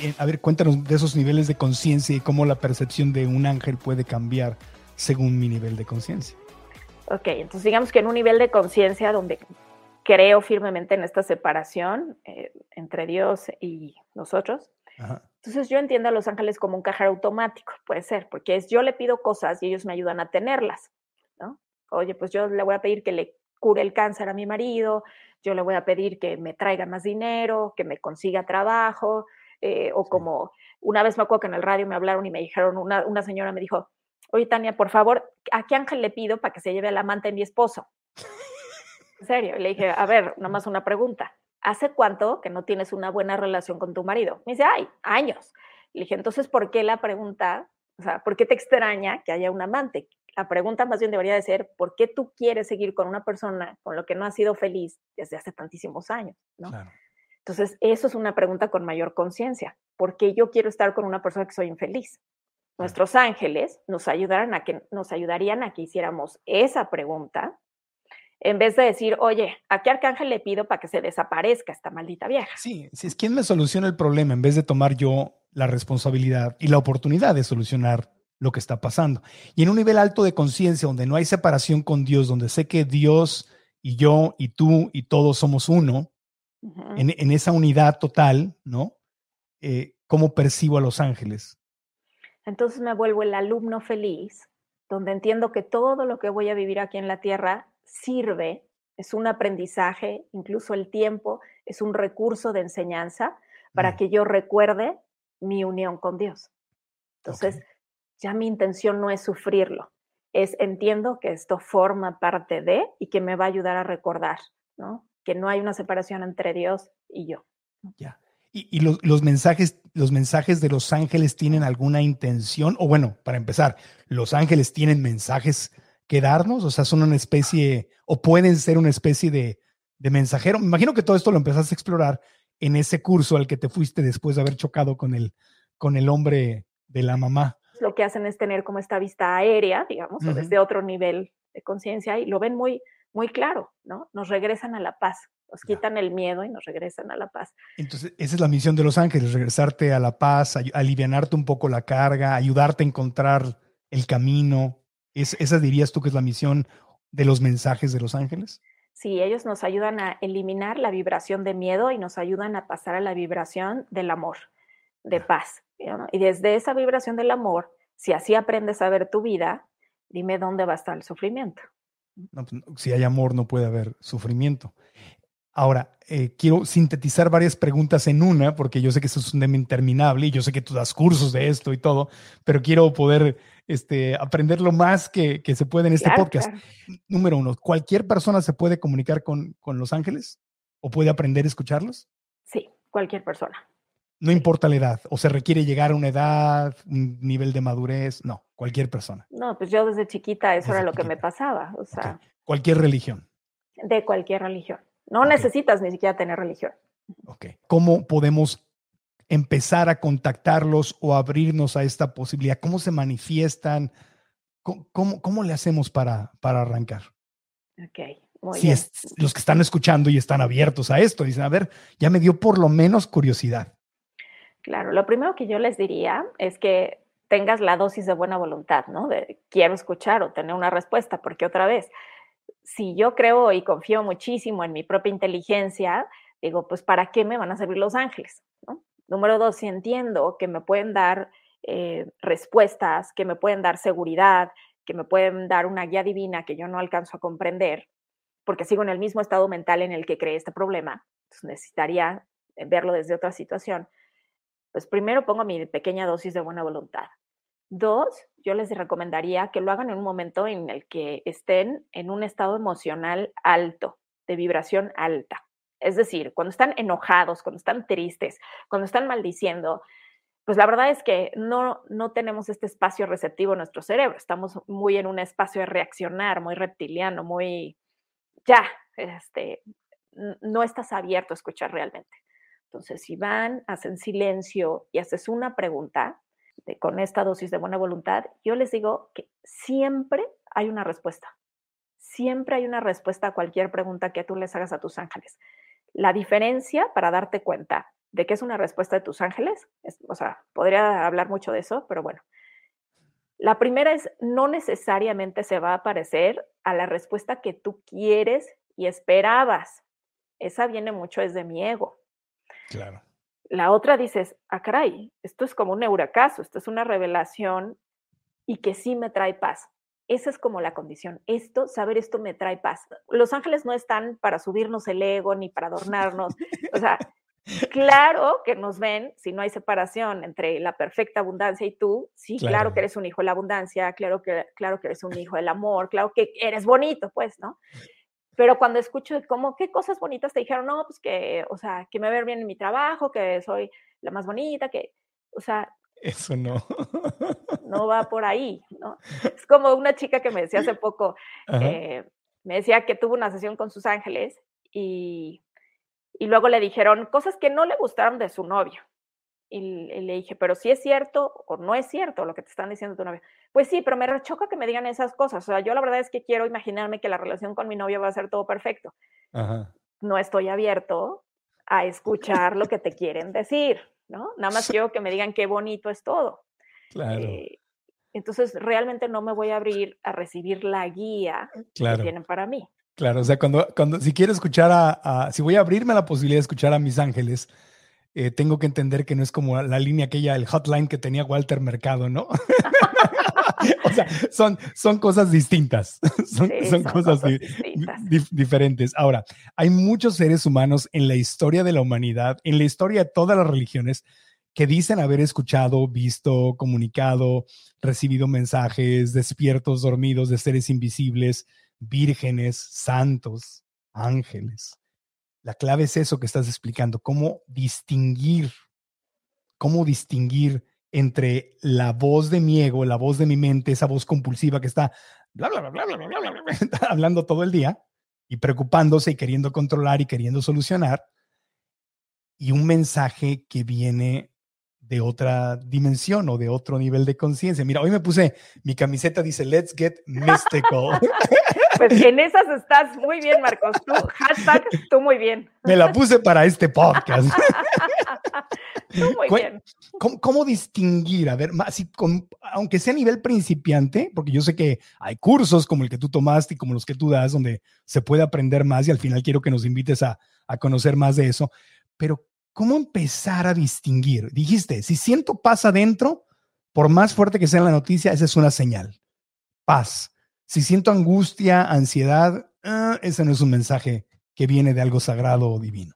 [SPEAKER 3] Eh, a ver, cuéntanos de esos niveles de conciencia y cómo la percepción de un ángel puede cambiar según mi nivel de conciencia.
[SPEAKER 5] Ok, entonces digamos que en un nivel de conciencia donde creo firmemente en esta separación eh, entre Dios y nosotros, entonces yo entiendo a los ángeles como un cajero automático, puede ser, porque es yo le pido cosas y ellos me ayudan a tenerlas, ¿no? Oye, pues yo le voy a pedir que le cure el cáncer a mi marido, yo le voy a pedir que me traiga más dinero, que me consiga trabajo, eh, o como una vez me acuerdo que en el radio me hablaron y me dijeron, una, una señora me dijo, oye Tania, por favor, ¿a qué ángel le pido para que se lleve la amante de mi esposo? En serio, y le dije, a ver, nomás una pregunta. ¿Hace cuánto que no tienes una buena relación con tu marido? Me dice, ay, años. Le dije, entonces, ¿por qué la pregunta? O sea, ¿por qué te extraña que haya un amante? La pregunta más bien debería de ser, ¿por qué tú quieres seguir con una persona con lo que no has sido feliz desde hace tantísimos años? ¿no? Claro. Entonces, eso es una pregunta con mayor conciencia. ¿Por qué yo quiero estar con una persona que soy infeliz? Nuestros ángeles nos, ayudaran a que, nos ayudarían a que hiciéramos esa pregunta en vez de decir, oye, ¿a qué arcángel le pido para que se desaparezca esta maldita vieja?
[SPEAKER 3] Sí, si es quien me soluciona el problema en vez de tomar yo la responsabilidad y la oportunidad de solucionar lo que está pasando. Y en un nivel alto de conciencia, donde no hay separación con Dios, donde sé que Dios y yo y tú y todos somos uno, en, esa unidad total, ¿no? Eh, ¿Cómo percibo a los ángeles?
[SPEAKER 5] Entonces me vuelvo el alumno feliz, donde entiendo que todo lo que voy a vivir aquí en la tierra sirve, es un aprendizaje, incluso el tiempo es un recurso de enseñanza para mm. que yo recuerde mi unión con Dios. Entonces, ya mi intención no es sufrirlo, es entiendo que esto forma parte de y que me va a ayudar a recordar, ¿no? Que no hay una separación entre Dios y yo.
[SPEAKER 3] Ya. ¿Y, los, mensajes, los mensajes de los ángeles tienen alguna intención? O bueno, para empezar, ¿los ángeles tienen mensajes que darnos? O sea, son una especie, o pueden ser una especie de, de mensajero. Me imagino que todo esto lo empezaste a explorar en ese curso al que te fuiste después de haber chocado con el, con el hombre de la mamá
[SPEAKER 5] lo que hacen es tener como esta vista aérea, digamos, o desde otro nivel de conciencia y lo ven muy, muy claro, ¿no? Nos regresan a la paz, nos quitan el miedo y nos regresan a la paz.
[SPEAKER 3] Entonces, esa es la misión de los ángeles, regresarte a la paz, alivianarte un poco la carga, ayudarte a encontrar el camino. ¿Es, ¿Esa dirías tú que es la misión de los mensajes de los ángeles?
[SPEAKER 5] Sí, ellos nos ayudan a eliminar la vibración de miedo y nos ayudan a pasar a la vibración del amor, de paz. Y desde esa vibración del amor, si así aprendes a ver tu vida, dime dónde va a estar el sufrimiento.
[SPEAKER 3] Pues, si hay amor, no puede haber sufrimiento. Ahora, eh, quiero sintetizar varias preguntas en una, porque yo sé que eso es un tema interminable y yo sé que tú das cursos de esto y todo, pero quiero poder este, aprender lo más que, se puede en este podcast. Número uno, ¿cualquier persona se puede comunicar con, con los ángeles o puede aprender a escucharlos?
[SPEAKER 5] Sí, cualquier persona.
[SPEAKER 3] No importa la edad, o se requiere llegar a una edad, un nivel de madurez, no, cualquier persona.
[SPEAKER 5] No, pues yo desde chiquita eso era lo que me pasaba, o sea.
[SPEAKER 3] Cualquier religión.
[SPEAKER 5] De cualquier religión. No necesitas ni siquiera tener religión.
[SPEAKER 3] Ok. ¿Cómo podemos empezar a contactarlos o abrirnos a esta posibilidad? ¿Cómo se manifiestan? ¿Cómo, cómo, le hacemos para, para arrancar?
[SPEAKER 5] Ok.
[SPEAKER 3] Muy si Es, los que están escuchando y están abiertos a esto, dicen, a ver, ya me dio por lo menos curiosidad.
[SPEAKER 5] Claro, lo primero que yo les diría es que tengas la dosis de buena voluntad, ¿no? De quiero escuchar o tener una respuesta, porque otra vez, si yo creo y confío muchísimo en mi propia inteligencia, digo, pues ¿para qué me van a servir los ángeles? Número dos, si entiendo que me pueden dar eh, respuestas, que me pueden dar seguridad, que me pueden dar una guía divina que yo no alcanzo a comprender, porque sigo en el mismo estado mental en el que creé este problema, pues necesitaría verlo desde otra situación pues primero pongo mi pequeña dosis de buena voluntad. Dos, yo les recomendaría que lo hagan en un momento en el que estén en un estado emocional alto, de vibración alta. Es decir, cuando están enojados, cuando están tristes, cuando están maldiciendo, pues la verdad es que no, no tenemos este espacio receptivo en nuestro cerebro. Estamos muy en un espacio de reaccionar, muy reptiliano, muy ya, este, no estás abierto a escuchar realmente. Entonces, si van, hacen silencio y haces una pregunta con esta dosis de buena voluntad, yo les digo que siempre hay una respuesta. Siempre hay una respuesta a cualquier pregunta que tú les hagas a tus ángeles. La diferencia para darte cuenta de que es una respuesta de tus ángeles, o sea, podría hablar mucho de eso, pero bueno. La primera es, no necesariamente se va a parecer a la respuesta que tú quieres y esperabas. Esa viene mucho desde mi ego.
[SPEAKER 3] Claro.
[SPEAKER 5] La otra dices, ah, caray, esto es como un euracaso, esto es una revelación y que sí me trae paz. Esa es como la condición. Esto, saber esto me trae paz. Los ángeles no están para subirnos el ego ni para adornarnos. O sea, claro que nos ven si no hay separación entre la perfecta abundancia y tú. Sí, claro, claro que eres un hijo de la abundancia, claro que, claro que eres un hijo del amor, claro que eres bonito, pues, ¿no? Pero cuando escucho como qué cosas bonitas te dijeron, no, pues que, o sea, que me ver bien en mi trabajo, que soy la más bonita, que, o sea.
[SPEAKER 3] Eso no.
[SPEAKER 5] No va por ahí, ¿no? Es como una chica que me decía hace poco, eh, me decía que tuvo una sesión con sus ángeles y, y luego le dijeron cosas que no le gustaron de su novio. Y, le dije, pero si es cierto o no es cierto lo que te están diciendo tu novio. Pues sí, pero me choca que me digan esas cosas. O sea, yo la verdad es que quiero imaginarme que la relación con mi novio va a ser todo perfecto. No estoy abierto a escuchar lo que te quieren decir, ¿no? Nada más quiero que me digan qué bonito es todo.
[SPEAKER 3] Claro. Eh,
[SPEAKER 5] entonces, realmente no me voy a abrir a recibir la guía que tienen para mí.
[SPEAKER 3] Claro, o sea, cuando, cuando si quiero escuchar a, si voy a abrirme la posibilidad de escuchar a mis ángeles, eh, tengo que entender que no es como la línea aquella, el hotline que tenía Walter Mercado, ¿no? o sea, son, son cosas distintas, son, cosas, diferentes. Ahora, hay muchos seres humanos en la historia de la humanidad, en la historia de todas las religiones, que dicen haber escuchado, visto, comunicado, recibido mensajes, despiertos, dormidos de seres invisibles, vírgenes, santos, ángeles. La clave es eso que estás explicando, cómo distinguir, cómo distinguir entre la voz de mi ego, la voz de mi mente, esa voz compulsiva que está hablando todo el día y preocupándose y queriendo controlar y queriendo solucionar, y un mensaje que viene de otra dimensión o de otro nivel de conciencia. Mira, hoy me puse mi camiseta, dice Let's Get Mystical.
[SPEAKER 5] Pues en esas estás muy bien, Marcos. Tú, hashtag, tú muy bien.
[SPEAKER 3] Me la puse para este podcast.
[SPEAKER 5] tú muy bien.
[SPEAKER 3] ¿Cómo, distinguir? A ver, más, aunque sea a nivel principiante, porque yo sé que hay cursos como el que tú tomaste y como los que tú das, donde se puede aprender más y al final quiero que nos invites a, a conocer más de eso. Pero ¿cómo empezar a distinguir? Dijiste, si siento paz adentro, por más fuerte que sea la noticia, esa es una señal. Paz. Si siento angustia, ansiedad, ah, ese no es un mensaje que viene de algo sagrado o divino.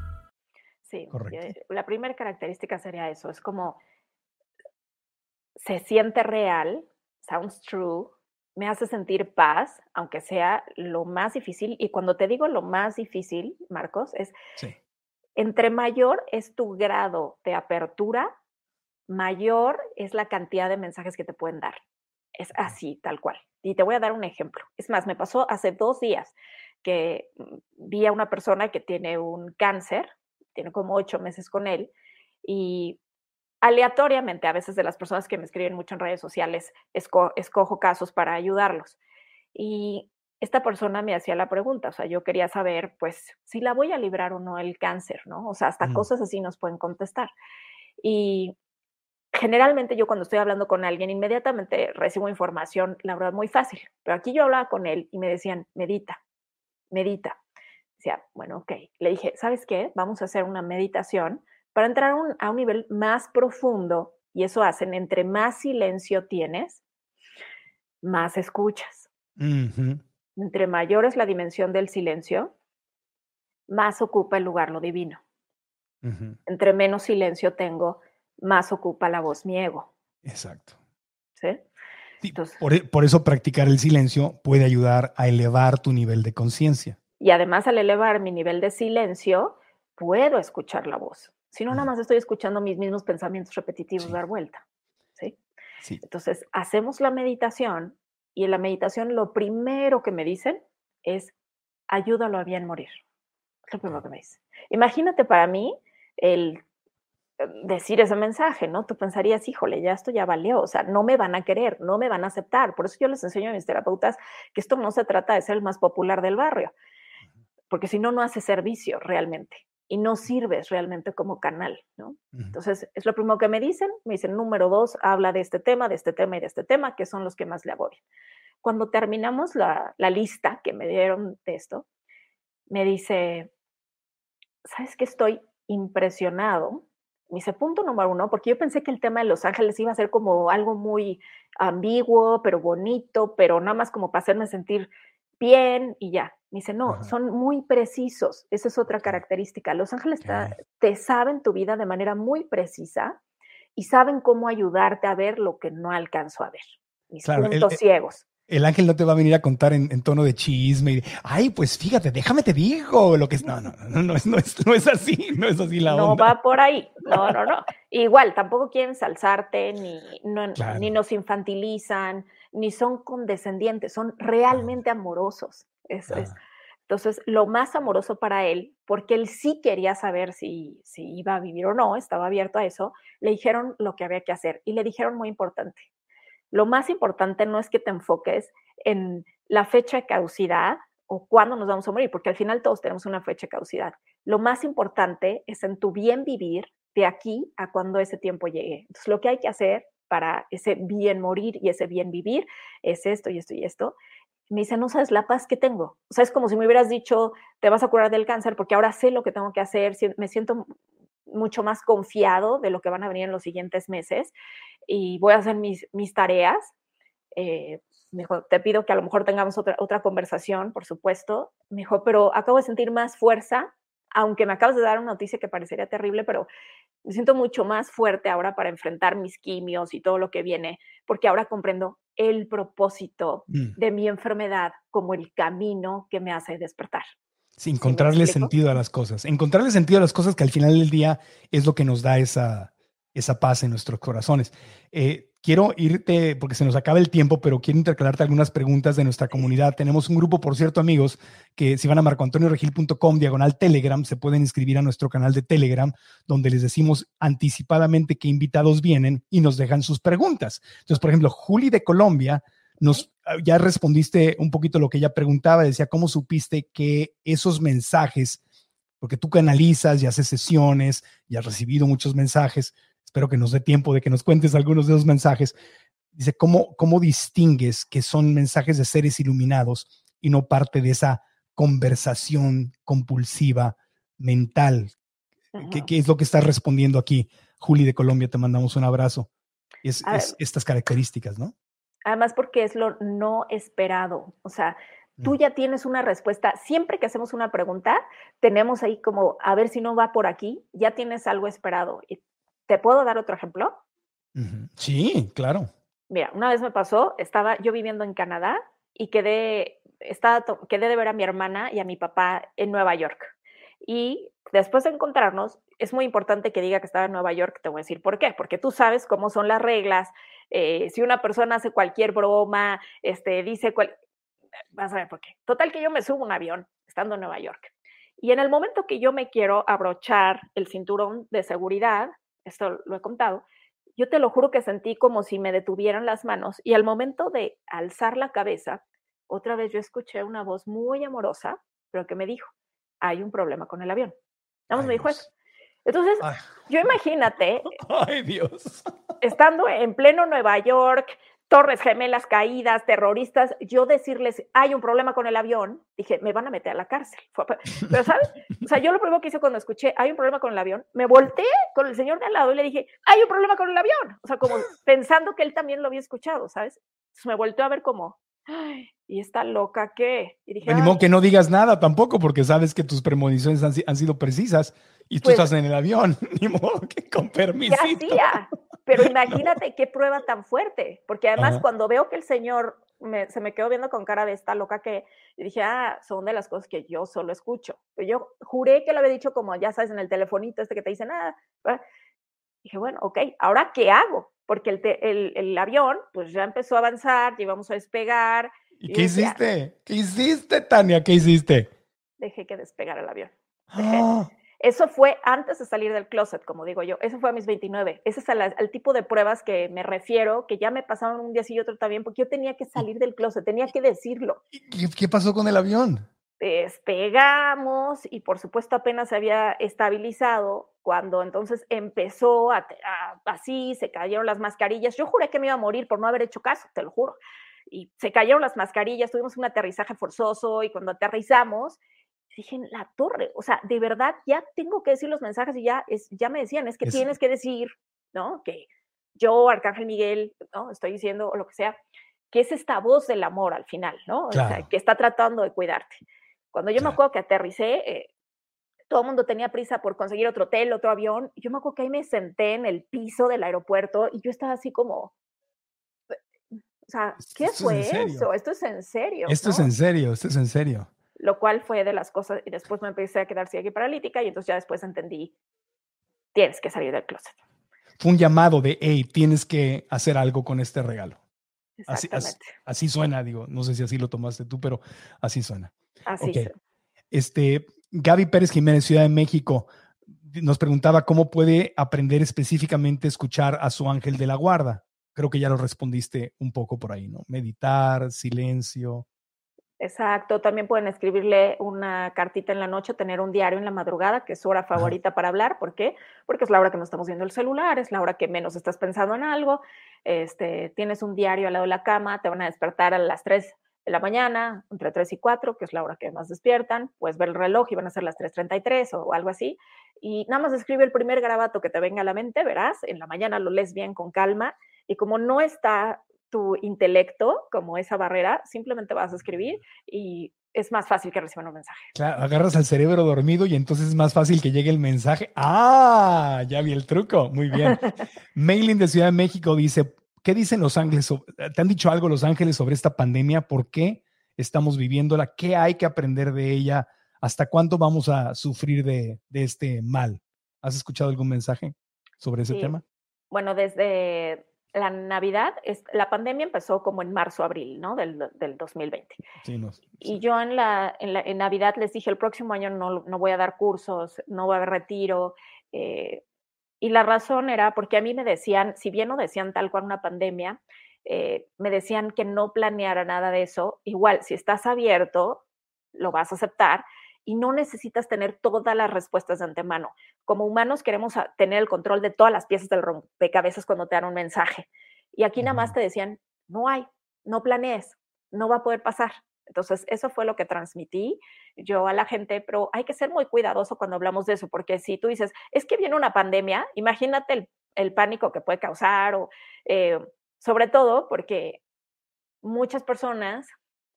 [SPEAKER 5] Sí, la primera característica sería eso, es como se siente real, sounds true, me hace sentir paz, aunque sea lo más difícil. Y cuando te digo lo más difícil, Marcos, es entre mayor es tu grado de apertura, mayor es la cantidad de mensajes que te pueden dar. Es así, tal cual. Y te voy a dar un ejemplo. Es más, me pasó hace dos días que mm, vi a una persona que tiene un cáncer tiene como ocho meses con él y aleatoriamente a veces de las personas que me escriben mucho en redes sociales escojo casos para ayudarlos. Y esta persona me hacía la pregunta, o sea, yo quería saber, pues, si la voy a librar o no el cáncer, ¿no? O sea, hasta cosas así nos pueden contestar. Y generalmente yo cuando estoy hablando con alguien, inmediatamente recibo información, la verdad, muy fácil. Pero aquí yo hablaba con él y me decían, medita, medita. Decía, bueno, ok. Le dije, ¿sabes qué? Vamos a hacer una meditación para entrar a un nivel más profundo y eso hacen, entre más silencio tienes, más escuchas. Entre mayor es la dimensión del silencio, más ocupa el lugar lo divino. Entre menos silencio tengo, más ocupa la voz mi ego.
[SPEAKER 3] Exacto.
[SPEAKER 5] ¿Sí?
[SPEAKER 3] por, por, eso practicar el silencio puede ayudar a elevar tu nivel de conciencia.
[SPEAKER 5] Y además al elevar mi nivel de silencio, puedo escuchar la voz. Si no, nada más estoy escuchando mis mismos pensamientos repetitivos dar vuelta. ¿sí? Entonces, hacemos la meditación y en la meditación lo primero que me dicen es, ayúdalo a bien morir. Es lo primero que me dicen. Imagínate para mí el eh, decir ese mensaje, ¿no? Tú pensarías, híjole, ya esto ya valió, o sea, no me van a querer, no me van a aceptar. Por eso yo les enseño a mis terapeutas que esto no se trata de ser el más popular del barrio, porque si no, no hace servicio realmente y no sirves realmente como canal, ¿no? Entonces, es lo primero que me dicen, me dicen, número dos, habla de este tema, de este tema y de este tema, que son los que más le agobian. Cuando terminamos la, la lista que me dieron de esto, me dice, ¿sabes qué? Estoy impresionado. Me dice, punto número uno, porque yo pensé que el tema de Los Ángeles iba a ser como algo muy ambiguo, pero bonito, pero nada más como para hacerme sentir bien y ya. Me dice, no, son muy precisos. Esa es otra característica. Los ángeles te, saben tu vida de manera muy precisa y saben cómo ayudarte a ver lo que no alcanzo a ver. mis
[SPEAKER 3] Claro,
[SPEAKER 5] puntos
[SPEAKER 3] el-
[SPEAKER 5] ciegos.
[SPEAKER 3] El ángel no te va a venir a contar en, en tono de chisme. y Ay, pues fíjate, déjame te digo lo que es. No, no, no, no, no, es, no, es, no es así, no es así la
[SPEAKER 5] no va por ahí. No, no, no. Igual, tampoco quieren salsarte, ni, no-
[SPEAKER 3] Claro.
[SPEAKER 5] ni nos infantilizan, ni son condescendientes, son realmente amorosos. Es- es- entonces, lo más amoroso para él, porque él sí quería saber si, si iba a vivir o no, estaba abierto a eso, le dijeron lo que había que hacer y le dijeron muy importante. Lo más importante no es que te enfoques en la fecha de caducidad o cuándo nos vamos a morir, porque al final todos tenemos una fecha de caducidad. Lo más importante es en tu bien vivir de aquí a cuando ese tiempo llegue. Entonces, lo que hay que hacer para ese bien morir y ese bien vivir es esto y esto y esto. Me dice, no sabes la paz que tengo. O sea, es como si me hubieras dicho, te vas a curar del cáncer porque ahora sé lo que tengo que hacer, me siento mucho más confiado de lo que van a venir en los siguientes meses y voy a hacer mis, mis tareas. Eh, me dijo, te pido que a lo mejor tengamos otra, otra conversación, por supuesto. Me dijo, pero acabo de sentir más fuerza, aunque me acabas de dar una noticia que parecería terrible, pero me siento mucho más fuerte ahora para enfrentar mis quimios y todo lo que viene, porque ahora comprendo el propósito
[SPEAKER 3] mm.
[SPEAKER 5] de mi enfermedad como el camino que me hace despertar.
[SPEAKER 3] Sí, encontrarle sentido a las cosas. Encontrarle sentido a las cosas que al final del día es lo que nos da esa, esa paz en nuestros corazones. Eh, quiero irte, porque se nos acaba el tiempo, pero quiero intercalarte algunas preguntas de nuestra comunidad. Tenemos un grupo, por cierto, amigos, que si van a marcoantonioregil.com, diagonal Telegram, se pueden inscribir a nuestro canal de Telegram, donde les decimos anticipadamente qué invitados vienen y nos dejan sus preguntas. Entonces, por ejemplo, Juli de Colombia nos ah, ya respondiste un poquito lo que ella preguntaba, decía, ¿cómo supiste que esos mensajes, porque tú canalizas y haces sesiones y has recibido muchos mensajes, espero que nos dé tiempo de que nos cuentes algunos de esos mensajes, dice, ¿cómo, cómo distingues que son mensajes de seres iluminados y no parte de esa conversación compulsiva mental? ¿Qué, es lo que estás respondiendo aquí? Juli de Colombia, te mandamos un abrazo. Es,
[SPEAKER 5] A ver.
[SPEAKER 3] es estas características, ¿no?
[SPEAKER 5] Además, porque es lo no esperado. O sea, tú
[SPEAKER 3] Mm.
[SPEAKER 5] ya tienes una respuesta. Siempre que hacemos una pregunta, tenemos ahí como, a ver si no va por aquí, ya tienes algo esperado. Y ¿Te puedo dar otro ejemplo?
[SPEAKER 3] Sí, claro.
[SPEAKER 5] Mira, una vez me pasó, estaba yo viviendo en Canadá y quedé, estaba, quedé de ver a mi hermana y a mi papá en Nueva York. Y después de encontrarnos, es muy importante que diga que estaba en Nueva York, te voy a decir por qué, porque tú sabes cómo son las reglas. eh, si una persona hace cualquier broma, este, dice cual... Vas a ver por qué. Total que yo me subo a un avión estando en Nueva York. Y en el momento que yo me quiero abrochar el cinturón de seguridad, esto lo he contado, yo te lo juro que sentí como si me detuvieran las manos y al momento de alzar la cabeza, otra vez yo escuché una voz muy amorosa, pero que me dijo, hay un problema con el avión. Vamos,
[SPEAKER 3] Ay,
[SPEAKER 5] me dijo
[SPEAKER 3] Dios.
[SPEAKER 5] eso. Entonces,
[SPEAKER 3] Ay,
[SPEAKER 5] yo imagínate,
[SPEAKER 3] ay, Dios.
[SPEAKER 5] estando en pleno Nueva York, torres gemelas caídas, terroristas, yo decirles, hay un problema con el avión, dije, me van a meter a la cárcel. Pero, ¿sabes? O sea, yo lo primero que hice cuando escuché, hay un problema con el avión, me volteé con el señor de al lado y le dije, hay un problema con el avión. O sea, como pensando que él también lo había escuchado, ¿sabes? Entonces me volteó a ver como, ay, ¿y esta loca qué? Y dije,
[SPEAKER 3] Pues ni
[SPEAKER 5] "Ay,
[SPEAKER 3] modo que no digas nada tampoco, porque sabes que tus premoniciones han, han sido precisas y tú
[SPEAKER 5] Pues-
[SPEAKER 3] estás en el avión. Ni modo que con
[SPEAKER 5] ¿qué
[SPEAKER 3] permisito.
[SPEAKER 5] hacía? Pero imagínate qué prueba tan fuerte, porque además
[SPEAKER 3] Ajá.
[SPEAKER 5] cuando veo que el señor me- se me quedó viendo con cara de esta loca que y dije, ah, son de las cosas que yo solo escucho. Pero yo juré que lo había dicho como, ya sabes, en el telefonito este que te dice nada. Dije, bueno, ok, ¿ahora qué hago? Porque el, te- el, el avión, pues ya empezó a avanzar, ya íbamos a despegar.
[SPEAKER 3] ¿Y qué
[SPEAKER 5] decía,
[SPEAKER 3] hiciste? ¿Qué hiciste, Tania? ¿Qué hiciste?
[SPEAKER 5] Dejé que despegara el avión.
[SPEAKER 3] Ah,
[SPEAKER 5] Eso fue antes de salir del closet, como digo yo. Eso fue a mis 29. Ese es al, tipo de pruebas que me refiero, que ya me pasaron un día y otro también, porque yo tenía que salir del closet, tenía que decirlo.
[SPEAKER 3] ¿y ¿Qué, qué pasó con el avión?
[SPEAKER 5] Despegamos y por supuesto apenas se había estabilizado cuando entonces empezó a, a- así, se cayeron las mascarillas. Yo juré que me iba a morir por no haber hecho caso, te lo juro. Y se cayeron las mascarillas, tuvimos un aterrizaje forzoso y cuando aterrizamos, dije, la torre, o sea, de verdad ya tengo que decir los mensajes y ya, es, ya me decían, es que
[SPEAKER 3] Es-
[SPEAKER 5] tienes que decir, ¿no? Que yo, Arcángel Miguel, ¿no? Estoy diciendo o lo que sea, que es esta voz del amor al final, ¿no? O sea,
[SPEAKER 3] Claro.
[SPEAKER 5] que está tratando de cuidarte. Cuando yo me
[SPEAKER 3] Claro.
[SPEAKER 5] acuerdo que aterricé, eh, todo el mundo tenía prisa por conseguir otro hotel, otro avión. Yo me acuerdo que ahí me senté en el piso del aeropuerto y yo estaba así como, sea, ¿qué
[SPEAKER 3] Esto
[SPEAKER 5] fue eso? Esto es en serio.
[SPEAKER 3] Esto es en serio, esto es en serio.
[SPEAKER 5] Lo cual fue de las cosas, y después me empecé a quedar ciega y paralítica, y entonces ya después entendí, tienes que salir del closet.
[SPEAKER 3] Fue un llamado de, hey, tienes que hacer algo con este regalo. Así, así suena, digo, no sé si así lo tomaste tú, pero así suena.
[SPEAKER 5] Así,
[SPEAKER 3] ok.
[SPEAKER 5] se-
[SPEAKER 3] Este, Gaby Pérez Jiménez, Ciudad de México, nos preguntaba cómo puede aprender específicamente a escuchar a su ángel de la guarda. Creo que ya lo respondiste un poco por ahí, ¿no? Meditar, silencio.
[SPEAKER 5] Exacto. También pueden escribirle una cartita en la noche, tener un diario en la madrugada, que es su hora favorita para hablar. ¿Por qué? Porque es la hora que no estamos viendo el celular, es la hora que menos estás pensando en algo. Este, tienes un diario al lado de la cama, te van a despertar a las 3 de la mañana, entre 3 y 4, que es la hora que más despiertan. Puedes ver el reloj y van a ser las 3.33 o algo así. Y nada más escribe el primer garabato que te venga a la mente, verás. En la mañana lo lees bien con calma. Y como no está tu intelecto como esa barrera, simplemente vas a escribir y es más fácil que reciban un mensaje.
[SPEAKER 3] Claro, agarras al cerebro dormido y entonces es más fácil que llegue el mensaje. Ah, ya vi el truco. Muy bien. Mailing de Ciudad de México dice, ¿qué dicen los ángeles? ¿Te han dicho algo los ángeles sobre esta pandemia? ¿Por qué estamos viviéndola? ¿Qué hay que aprender de ella? ¿Hasta cuándo vamos a sufrir de, de este mal? ¿Has escuchado algún mensaje sobre ese
[SPEAKER 5] Sí.
[SPEAKER 3] tema?
[SPEAKER 5] Bueno, desde la Navidad, la pandemia empezó como en marzo, abril, ¿no? Del, del 2020.
[SPEAKER 3] Sí, no.
[SPEAKER 5] Y yo en, la, en, la- en Navidad les dije, el próximo año no, no voy a dar cursos, no voy a haber retiro. eh, y la razón era porque a mí me decían, si bien no decían tal cual una pandemia, eh, me decían que no planeara nada de eso. Igual, si estás abierto, lo vas a aceptar y no necesitas tener todas las respuestas de antemano. Como humanos queremos a- tener el control de todas las piezas del rompecabezas cuando te dan un mensaje. Y aquí nada más te decían, no hay, no planees, no va a poder pasar. Entonces, eso fue lo que transmití yo a la gente, pero hay que ser muy cuidadoso cuando hablamos de eso, porque si tú dices, es que viene una pandemia, imagínate el, el pánico que puede causar, o eh, sobre todo porque muchas personas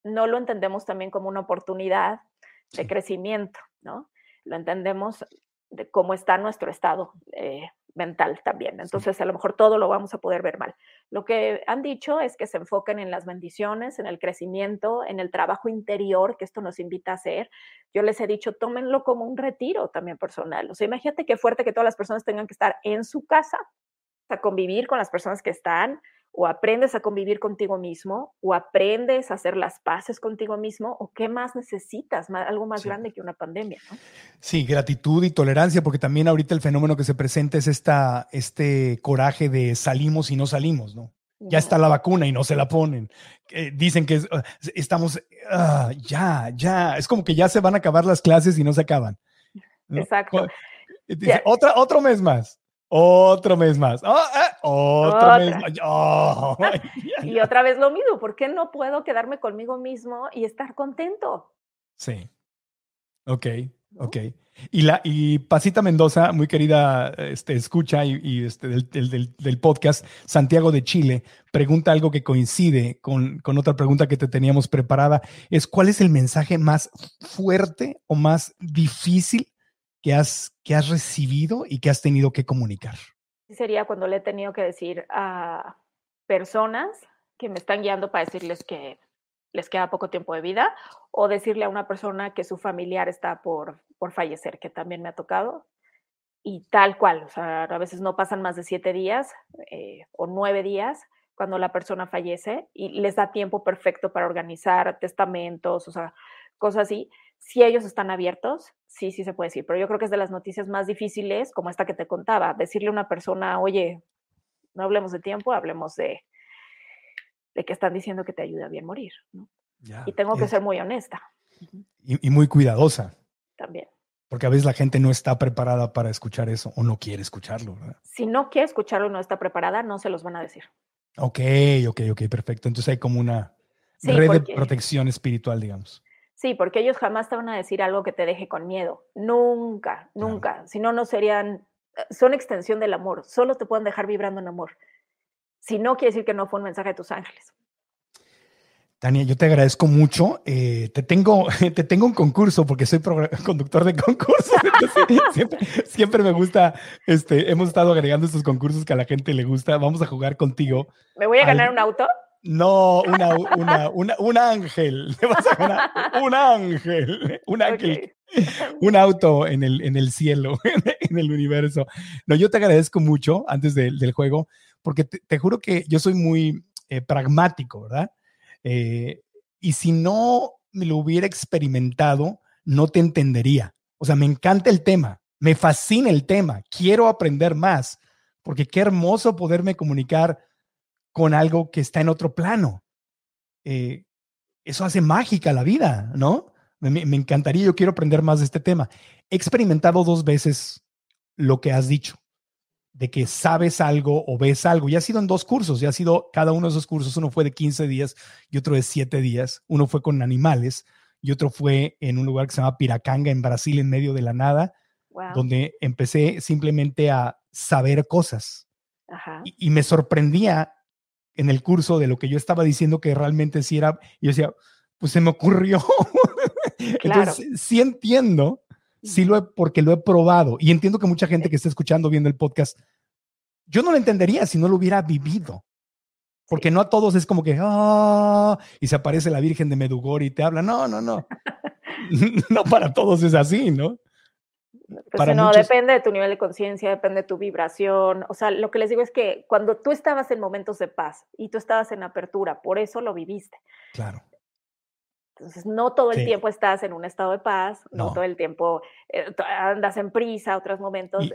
[SPEAKER 5] no lo entendemos también como una oportunidad de
[SPEAKER 3] Sí.
[SPEAKER 5] crecimiento, ¿no? Lo entendemos de cómo está nuestro estado eh, mental también. Entonces, a lo mejor todo lo vamos a poder ver mal. Lo que han dicho es que se enfoquen en las bendiciones, en el crecimiento, en el trabajo interior que esto nos invita a hacer. Yo les he dicho, tómenlo como un retiro también personal. O sea, imagínate qué fuerte que todas las personas tengan que estar en su casa, a convivir con las personas que están, o aprendes a convivir contigo mismo, o aprendes a hacer las paces contigo mismo, o qué más necesitas, algo más
[SPEAKER 3] Sí.
[SPEAKER 5] grande que una pandemia, ¿no?
[SPEAKER 3] Sí, gratitud y tolerancia, porque también ahorita el fenómeno que se presenta es esta, este coraje de salimos y no salimos, ¿no? Ya está la vacuna y no se la ponen. Eh, dicen que es, ah, estamos, ah, ya, ya, es como que ya se van a acabar las clases y no se acaban. ¿no?
[SPEAKER 5] Exacto.
[SPEAKER 3] Dice. Otra, otro mes más, otro mes más, ah, ah, otro
[SPEAKER 5] Otra.
[SPEAKER 3] mes más. Oh,
[SPEAKER 5] Y otra vez lo mismo, ¿por qué no puedo quedarme conmigo mismo y estar contento?
[SPEAKER 3] Sí. Ok, ok. Y, la, y Pasita Mendoza, muy querida este, escucha y, y, este, del, del- del- del podcast, Santiago de Chile, pregunta algo que coincide con, con otra pregunta que te teníamos preparada. Es, ¿cuál es el mensaje más fuerte o más difícil que has, que has recibido y que has tenido que comunicar?
[SPEAKER 5] Sería cuando le he tenido que decir a personas que me están guiando para decirles que les queda poco tiempo de vida o decirle a una persona que su familiar está por, por fallecer, que también me ha tocado. Y tal cual, o sea, a veces no pasan más de siete días eh, o nueve días cuando la persona fallece y les da tiempo perfecto para organizar testamentos, o sea, cosas así. Si ellos están abiertos, sí, sí se puede decir, pero yo creo que es de las noticias más difíciles, como esta que te contaba, decirle a una persona, oye, no hablemos de tiempo, hablemos de, de que están diciendo que te ayuda bien morir. ¿no?
[SPEAKER 3] Ya,
[SPEAKER 5] Y tengo que
[SPEAKER 3] es-
[SPEAKER 5] ser muy honesta
[SPEAKER 3] y, y muy cuidadosa,
[SPEAKER 5] también.
[SPEAKER 3] porque a veces la gente no está preparada para escuchar eso o no quiere escucharlo. ¿verdad?
[SPEAKER 5] Si no quiere escucharlo y no está preparada, no se los van a decir.
[SPEAKER 3] Ok, ok, ok, perfecto. Entonces hay como una
[SPEAKER 5] Sí,
[SPEAKER 3] red de protección espiritual, digamos.
[SPEAKER 5] Sí, porque ellos jamás te van a decir algo que te deje con miedo. Nunca,
[SPEAKER 3] Claro.
[SPEAKER 5] nunca. Si no, no serían, eh, son extensión del amor. Solo te pueden dejar vibrando en amor. Si no, quiere decir que no fue un mensaje de tus ángeles.
[SPEAKER 3] Tania, yo te agradezco mucho. Eh, te, tengo, te tengo un concurso porque soy conductor de concursos. entonces siempre, siempre me gusta, este, hemos estado agregando estos concursos que a la gente le gusta. Vamos a jugar contigo.
[SPEAKER 5] ¿Me voy a ganar un auto?
[SPEAKER 3] No, una, una, una, un ángel. Te vas a ganar un ángel. Un ángel. Un auto en el, en el cielo, en el universo. No, yo te agradezco mucho antes del juego, porque te, juro que yo soy muy eh, pragmático, ¿verdad? Eh, y si no me lo hubiera experimentado, no te entendería. O sea, me encanta el tema, me fascina el tema, quiero aprender más, porque qué hermoso poderme comunicar con algo que está en otro plano. Eh, eso hace mágica la vida, ¿no? Me, encantaría, yo quiero aprender más de este tema. He experimentado dos veces lo que has dicho, de que sabes algo o ves algo. Ya ha sido en dos cursos, ya ha sido cada uno de esos cursos. Uno fue de 15 días y otro de 7 días. Uno fue con animales y otro fue en un lugar que se llama Piracanga, en Brasil, en medio de la nada, donde empecé simplemente a saber cosas. Y, y, me sorprendía en el curso de lo que yo estaba diciendo que realmente sí era, yo decía, pues se me ocurrió. Entonces, sí entiendo, sí lo he, porque lo he probado y entiendo que mucha gente que está escuchando, viendo el podcast, yo no lo entendería si no lo hubiera vivido. Porque no a todos es como que, ah, y se aparece la Virgen de Medugori y te habla. No, no, no. no para todos es así, ¿no?
[SPEAKER 5] Pues no, depende de tu nivel de conciencia, depende de tu vibración. O sea, lo que les digo es que cuando tú estabas en momentos de paz y tú estabas en apertura, por eso lo viviste.
[SPEAKER 3] Claro.
[SPEAKER 5] Entonces, no todo el tiempo estás en un estado de paz, no, todo el tiempo eh, andas en prisa, otros momentos y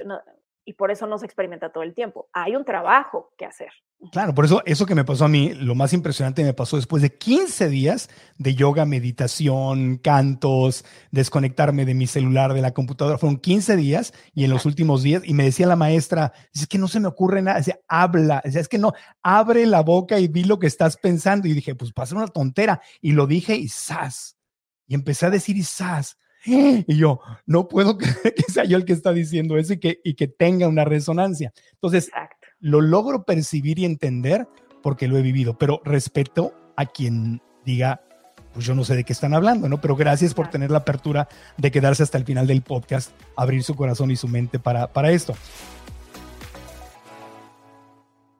[SPEAKER 5] por eso no se experimenta todo el tiempo. Hay un trabajo que hacer.
[SPEAKER 3] Claro, por eso eso que me pasó a mí, lo más impresionante me pasó después de 15 días de yoga, meditación, cantos, desconectarme de mi celular, de la computadora. Fueron 15 días y en los últimos días, y me decía la maestra, es que no se me ocurre nada, decía, habla, es que no, abre la boca y vi lo que estás pensando. Y dije, pues pasa una tontera. Y lo dije y ¡zas! Y empecé a decir y ¡zas! Y yo, no puedo creer que sea yo el que está diciendo eso y que, y que tenga una resonancia. Entonces, lo logro percibir y entender porque lo he vivido, pero respeto a quien diga, pues yo no sé de qué están hablando, ¿no? Pero gracias por tener la apertura de quedarse hasta el final del podcast, abrir su corazón y su mente para, para esto.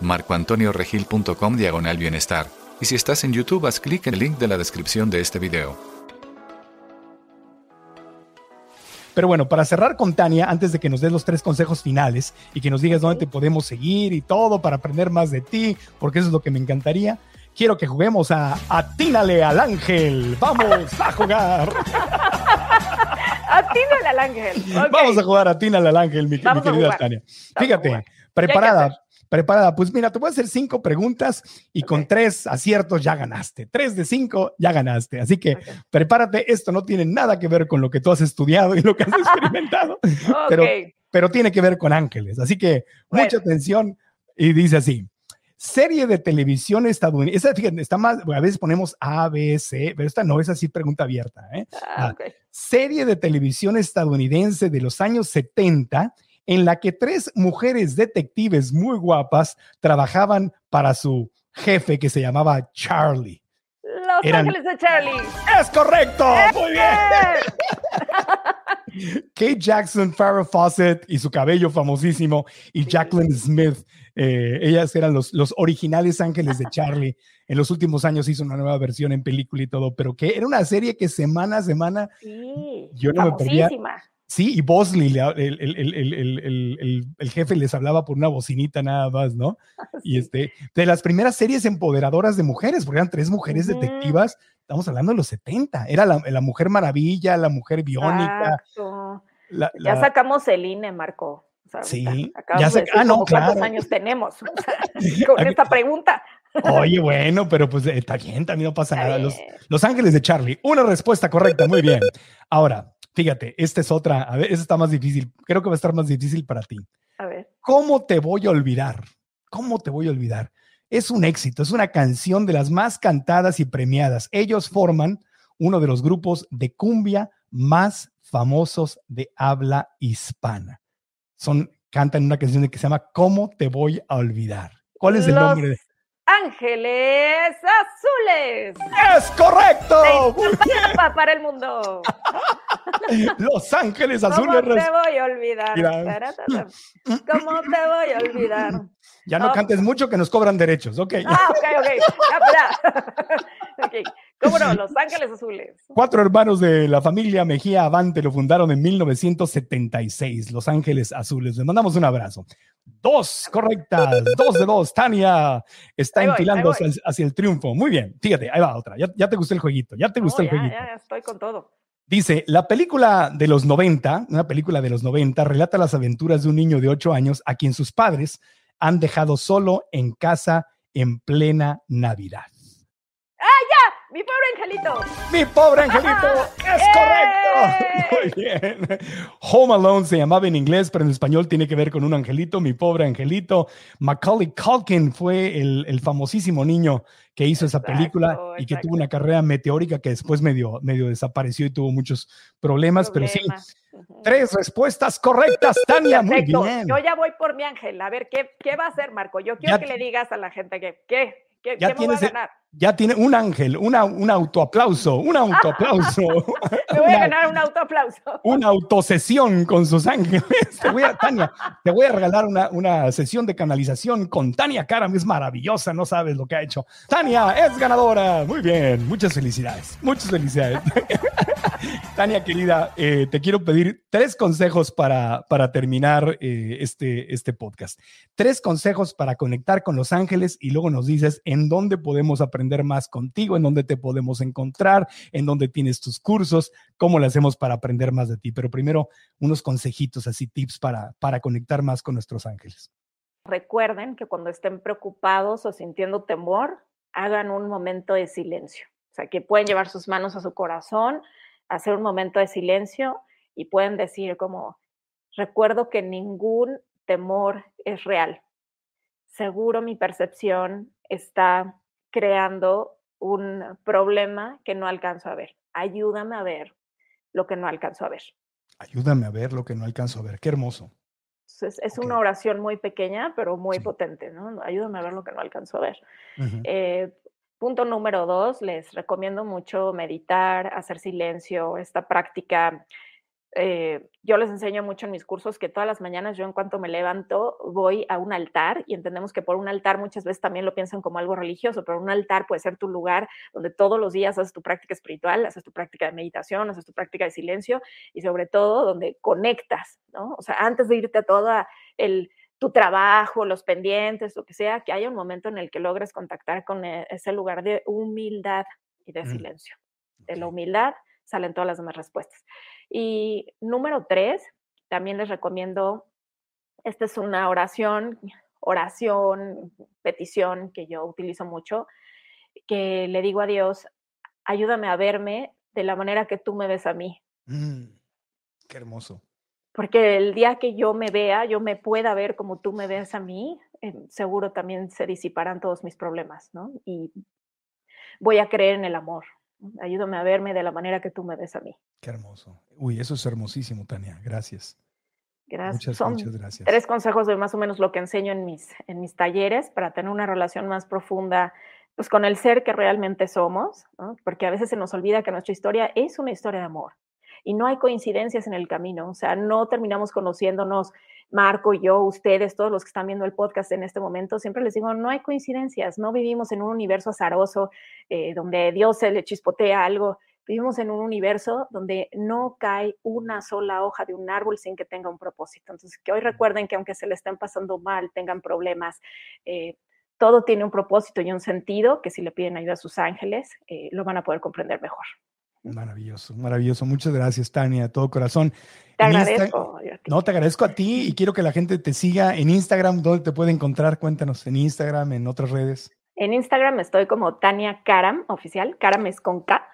[SPEAKER 6] marcoantonioregil.com diagonal bienestar. Y si estás en YouTube, haz clic en el link de la descripción de este video.
[SPEAKER 3] Pero bueno, para cerrar con Tania, antes de que nos des los tres consejos finales y que nos digas dónde te podemos seguir y todo para aprender más de ti, porque eso es lo que me encantaría, quiero que juguemos a Atínale al Ángel. Vamos a jugar.
[SPEAKER 5] Atínale al Ángel.
[SPEAKER 3] Vamos a jugar Atínale al Ángel, mi, mi querida Tania. Fíjate, preparada preparada. Pues mira, te voy a hacer cinco preguntas y con tres aciertos ya ganaste. Tres de cinco ya ganaste. Así que prepárate. Esto no tiene nada que ver con lo que tú has estudiado y lo que has experimentado, pero, pero tiene que ver con ángeles. Así que mucha atención y dice así. Serie de televisión estadounidense. Esa, fíjate, está más, a veces ponemos A, B, C, pero esta no es así pregunta abierta. ¿eh? Ah, ah, serie de televisión estadounidense de los años 70 en la que tres mujeres detectives muy guapas trabajaban para su jefe que se llamaba Charlie.
[SPEAKER 5] Los Ángeles de Charlie.
[SPEAKER 3] Es correcto. Muy bien. Kate Jackson, Farrah Fawcett y su cabello famosísimo y Jacqueline Smith. Eh, ellas eran los, los originales ángeles de Charlie. En los últimos años hizo una nueva versión en película y todo, pero que era una serie que semana a semana yo no me perdía Sí, y Bosley, el, el- el- el- jefe les hablaba por una bocinita nada más, ¿no? Y este, de las primeras series empoderadoras de mujeres, porque eran tres mujeres detectivas, estamos hablando de los 70, era la, la mujer maravilla, la mujer biónica, la,
[SPEAKER 5] Ya sacamos el INE, Marco. O sea,
[SPEAKER 3] Sí, ya
[SPEAKER 5] de decir
[SPEAKER 3] ah, no,
[SPEAKER 5] cuántos años tenemos o sea, con esta pregunta.
[SPEAKER 3] Oye, bueno, pero pues está bien, también no pasa nada. Los. Los Ángeles de Charlie, una respuesta correcta, muy bien. Ahora, fíjate, esta es otra, a ver, esta está más difícil, creo que va a estar más difícil para ti.
[SPEAKER 5] A ver.
[SPEAKER 3] ¿Cómo te voy a olvidar? ¿Cómo te voy a olvidar? Es un éxito, es una canción de las más cantadas y premiadas. Ellos forman uno de los grupos de cumbia más famosos de habla hispana. Son, cantan una canción que se llama ¿Cómo te voy a olvidar? ¿Cuál es el
[SPEAKER 5] Los
[SPEAKER 3] nombre?
[SPEAKER 5] Ángeles Azules.
[SPEAKER 3] ¡Es correcto!
[SPEAKER 5] Para el mundo.
[SPEAKER 3] Los Ángeles
[SPEAKER 5] ¿Cómo
[SPEAKER 3] Azules.
[SPEAKER 5] te
[SPEAKER 3] res-
[SPEAKER 5] voy a olvidar? ¿Cómo te voy a olvidar?
[SPEAKER 3] Ya no cantes mucho que nos cobran derechos, ok.
[SPEAKER 5] Ah, ok, ok. Ya, espera. Ok. ¿Cómo no? Los Ángeles Azules.
[SPEAKER 3] Cuatro hermanos de la familia Mejía Avante lo fundaron en 1976, Los Ángeles Azules. Les mandamos un abrazo. Dos correctas, dos de dos. Tania está
[SPEAKER 5] voy,
[SPEAKER 3] enfilando hacia, hacia el triunfo. Muy bien, fíjate, ahí va otra. Ya, ya te gustó el jueguito, ya te
[SPEAKER 5] No,
[SPEAKER 3] gustó el jueguito.
[SPEAKER 5] ya, ya estoy con todo.
[SPEAKER 3] Dice, la película de los 90, una película de los 90, relata las aventuras de un niño de 8 años a quien sus padres han dejado solo en casa en plena Navidad.
[SPEAKER 5] Mi pobre angelito.
[SPEAKER 3] Mi pobre angelito, es
[SPEAKER 5] ¡Eh!
[SPEAKER 3] correcto. Muy bien. Home Alone se llamaba en inglés, pero en español tiene que ver con un angelito, mi pobre angelito. Macaulay Culkin fue el, el famosísimo niño que hizo esa película y que tuvo una carrera meteórica que después medio, medio desapareció y tuvo muchos problemas, pero sí. Tres respuestas correctas, Tania. Muy
[SPEAKER 5] Perfecto.
[SPEAKER 3] bien.
[SPEAKER 5] Yo ya voy por mi ángel. A ver, ¿qué, qué va a hacer, Marco? Yo quiero
[SPEAKER 3] Ya
[SPEAKER 5] que le digas a la gente que, ¿qué? ¿Qué,
[SPEAKER 3] Ya
[SPEAKER 5] qué me voy a
[SPEAKER 3] tienes
[SPEAKER 5] ganar?
[SPEAKER 3] Ya tiene un ángel, una, un autoaplauso, un autoaplauso.
[SPEAKER 5] Me voy a
[SPEAKER 3] Una-
[SPEAKER 5] ganar un autoaplauso.
[SPEAKER 3] una autosesión con sus ángeles. Te voy a, Tania, te voy a regalar una, una sesión de canalización con Tania Karam. Es maravillosa, no sabes lo que ha hecho. Tania es ganadora. Muy bien, muchas felicidades. Muchas felicidades. Tania, querida, eh, te quiero pedir tres consejos para, para terminar eh, este, este podcast. Tres consejos para conectar con los ángeles y luego nos dices en dónde podemos aprender más contigo, en dónde te podemos encontrar, en dónde tienes tus cursos, cómo le hacemos para aprender más de ti. Pero primero, unos consejitos, así, tips para, para conectar más con nuestros ángeles.
[SPEAKER 5] Recuerden que cuando estén preocupados o sintiendo temor, hagan un momento de silencio. O sea, que pueden llevar sus manos a su corazón, hacer un momento de silencio y pueden decir como, recuerdo que ningún temor es real. Seguro mi percepción está creando un problema que no alcanzo a ver. Ayúdame a ver lo que no alcanzo a ver.
[SPEAKER 3] Ayúdame a ver lo que no alcanzo a ver. Qué hermoso.
[SPEAKER 5] Es, una oración muy pequeña, pero muy
[SPEAKER 3] Sí.
[SPEAKER 5] potente, ¿no? Ayúdame a ver lo que no alcanzo a ver. Eh, punto número dos, les recomiendo mucho meditar, hacer silencio, esta práctica. eh, yo les enseño mucho en mis cursos que todas las mañanas yo en cuanto me levanto voy a un altar y entendemos que por un altar muchas veces también lo piensan como algo religioso, pero un altar puede ser tu lugar donde todos los días haces tu práctica espiritual, haces tu práctica de meditación, haces tu práctica de silencio y sobre todo donde conectas, ¿no? O sea, antes de irte a todo el, tu trabajo, los pendientes, lo que sea, que haya un momento en el que logres contactar con e- ese lugar de humildad y de
[SPEAKER 3] Mm.
[SPEAKER 5] silencio. De la humildad salen todas las demás respuestas. Y número tres, también les recomiendo, esta es una oración, oración, petición que yo utilizo mucho, que le digo a Dios, ayúdame a verme de la manera que tú me ves a mí.
[SPEAKER 3] Mm, qué hermoso.
[SPEAKER 5] Porque el día que yo me vea, yo me pueda ver como tú me ves a mí, eh, seguro también se disiparán todos mis problemas, ¿no? Y voy a creer en el amor. Ayúdame a verme de la manera que tú me ves a mí.
[SPEAKER 3] Qué hermoso. Uy, eso es hermosísimo, Tania. Gracias.
[SPEAKER 5] Gracias.
[SPEAKER 3] Muchas,
[SPEAKER 5] Son
[SPEAKER 3] muchas gracias.
[SPEAKER 5] tres consejos de más o menos lo que enseño en mis, en mis talleres para tener una relación más profunda pues, con el ser que realmente somos, ¿no? porque a veces se nos olvida que nuestra historia es una historia de amor y no hay coincidencias en el camino, o sea, no terminamos conociéndonos, Marco, yo, ustedes, todos los que están viendo el podcast en este momento, siempre les digo, no hay coincidencias, no vivimos en un universo azaroso eh, donde Dios se le chispotea algo, vivimos en un universo donde no cae una sola hoja de un árbol sin que tenga un propósito. Entonces, que hoy recuerden que aunque se le estén pasando mal, tengan problemas, eh, todo tiene un propósito y un sentido que si le piden ayuda a sus ángeles, eh, lo van a poder comprender mejor.
[SPEAKER 3] Maravilloso, maravilloso. Muchas gracias, Tania, de todo corazón.
[SPEAKER 5] Te agradezco.
[SPEAKER 3] No, te agradezco a ti y quiero que la gente te siga en Instagram. ¿Dónde te puede encontrar? Cuéntanos, en Instagram, en otras redes.
[SPEAKER 5] En Instagram estoy como Tania Karam Oficial. Karam es con K.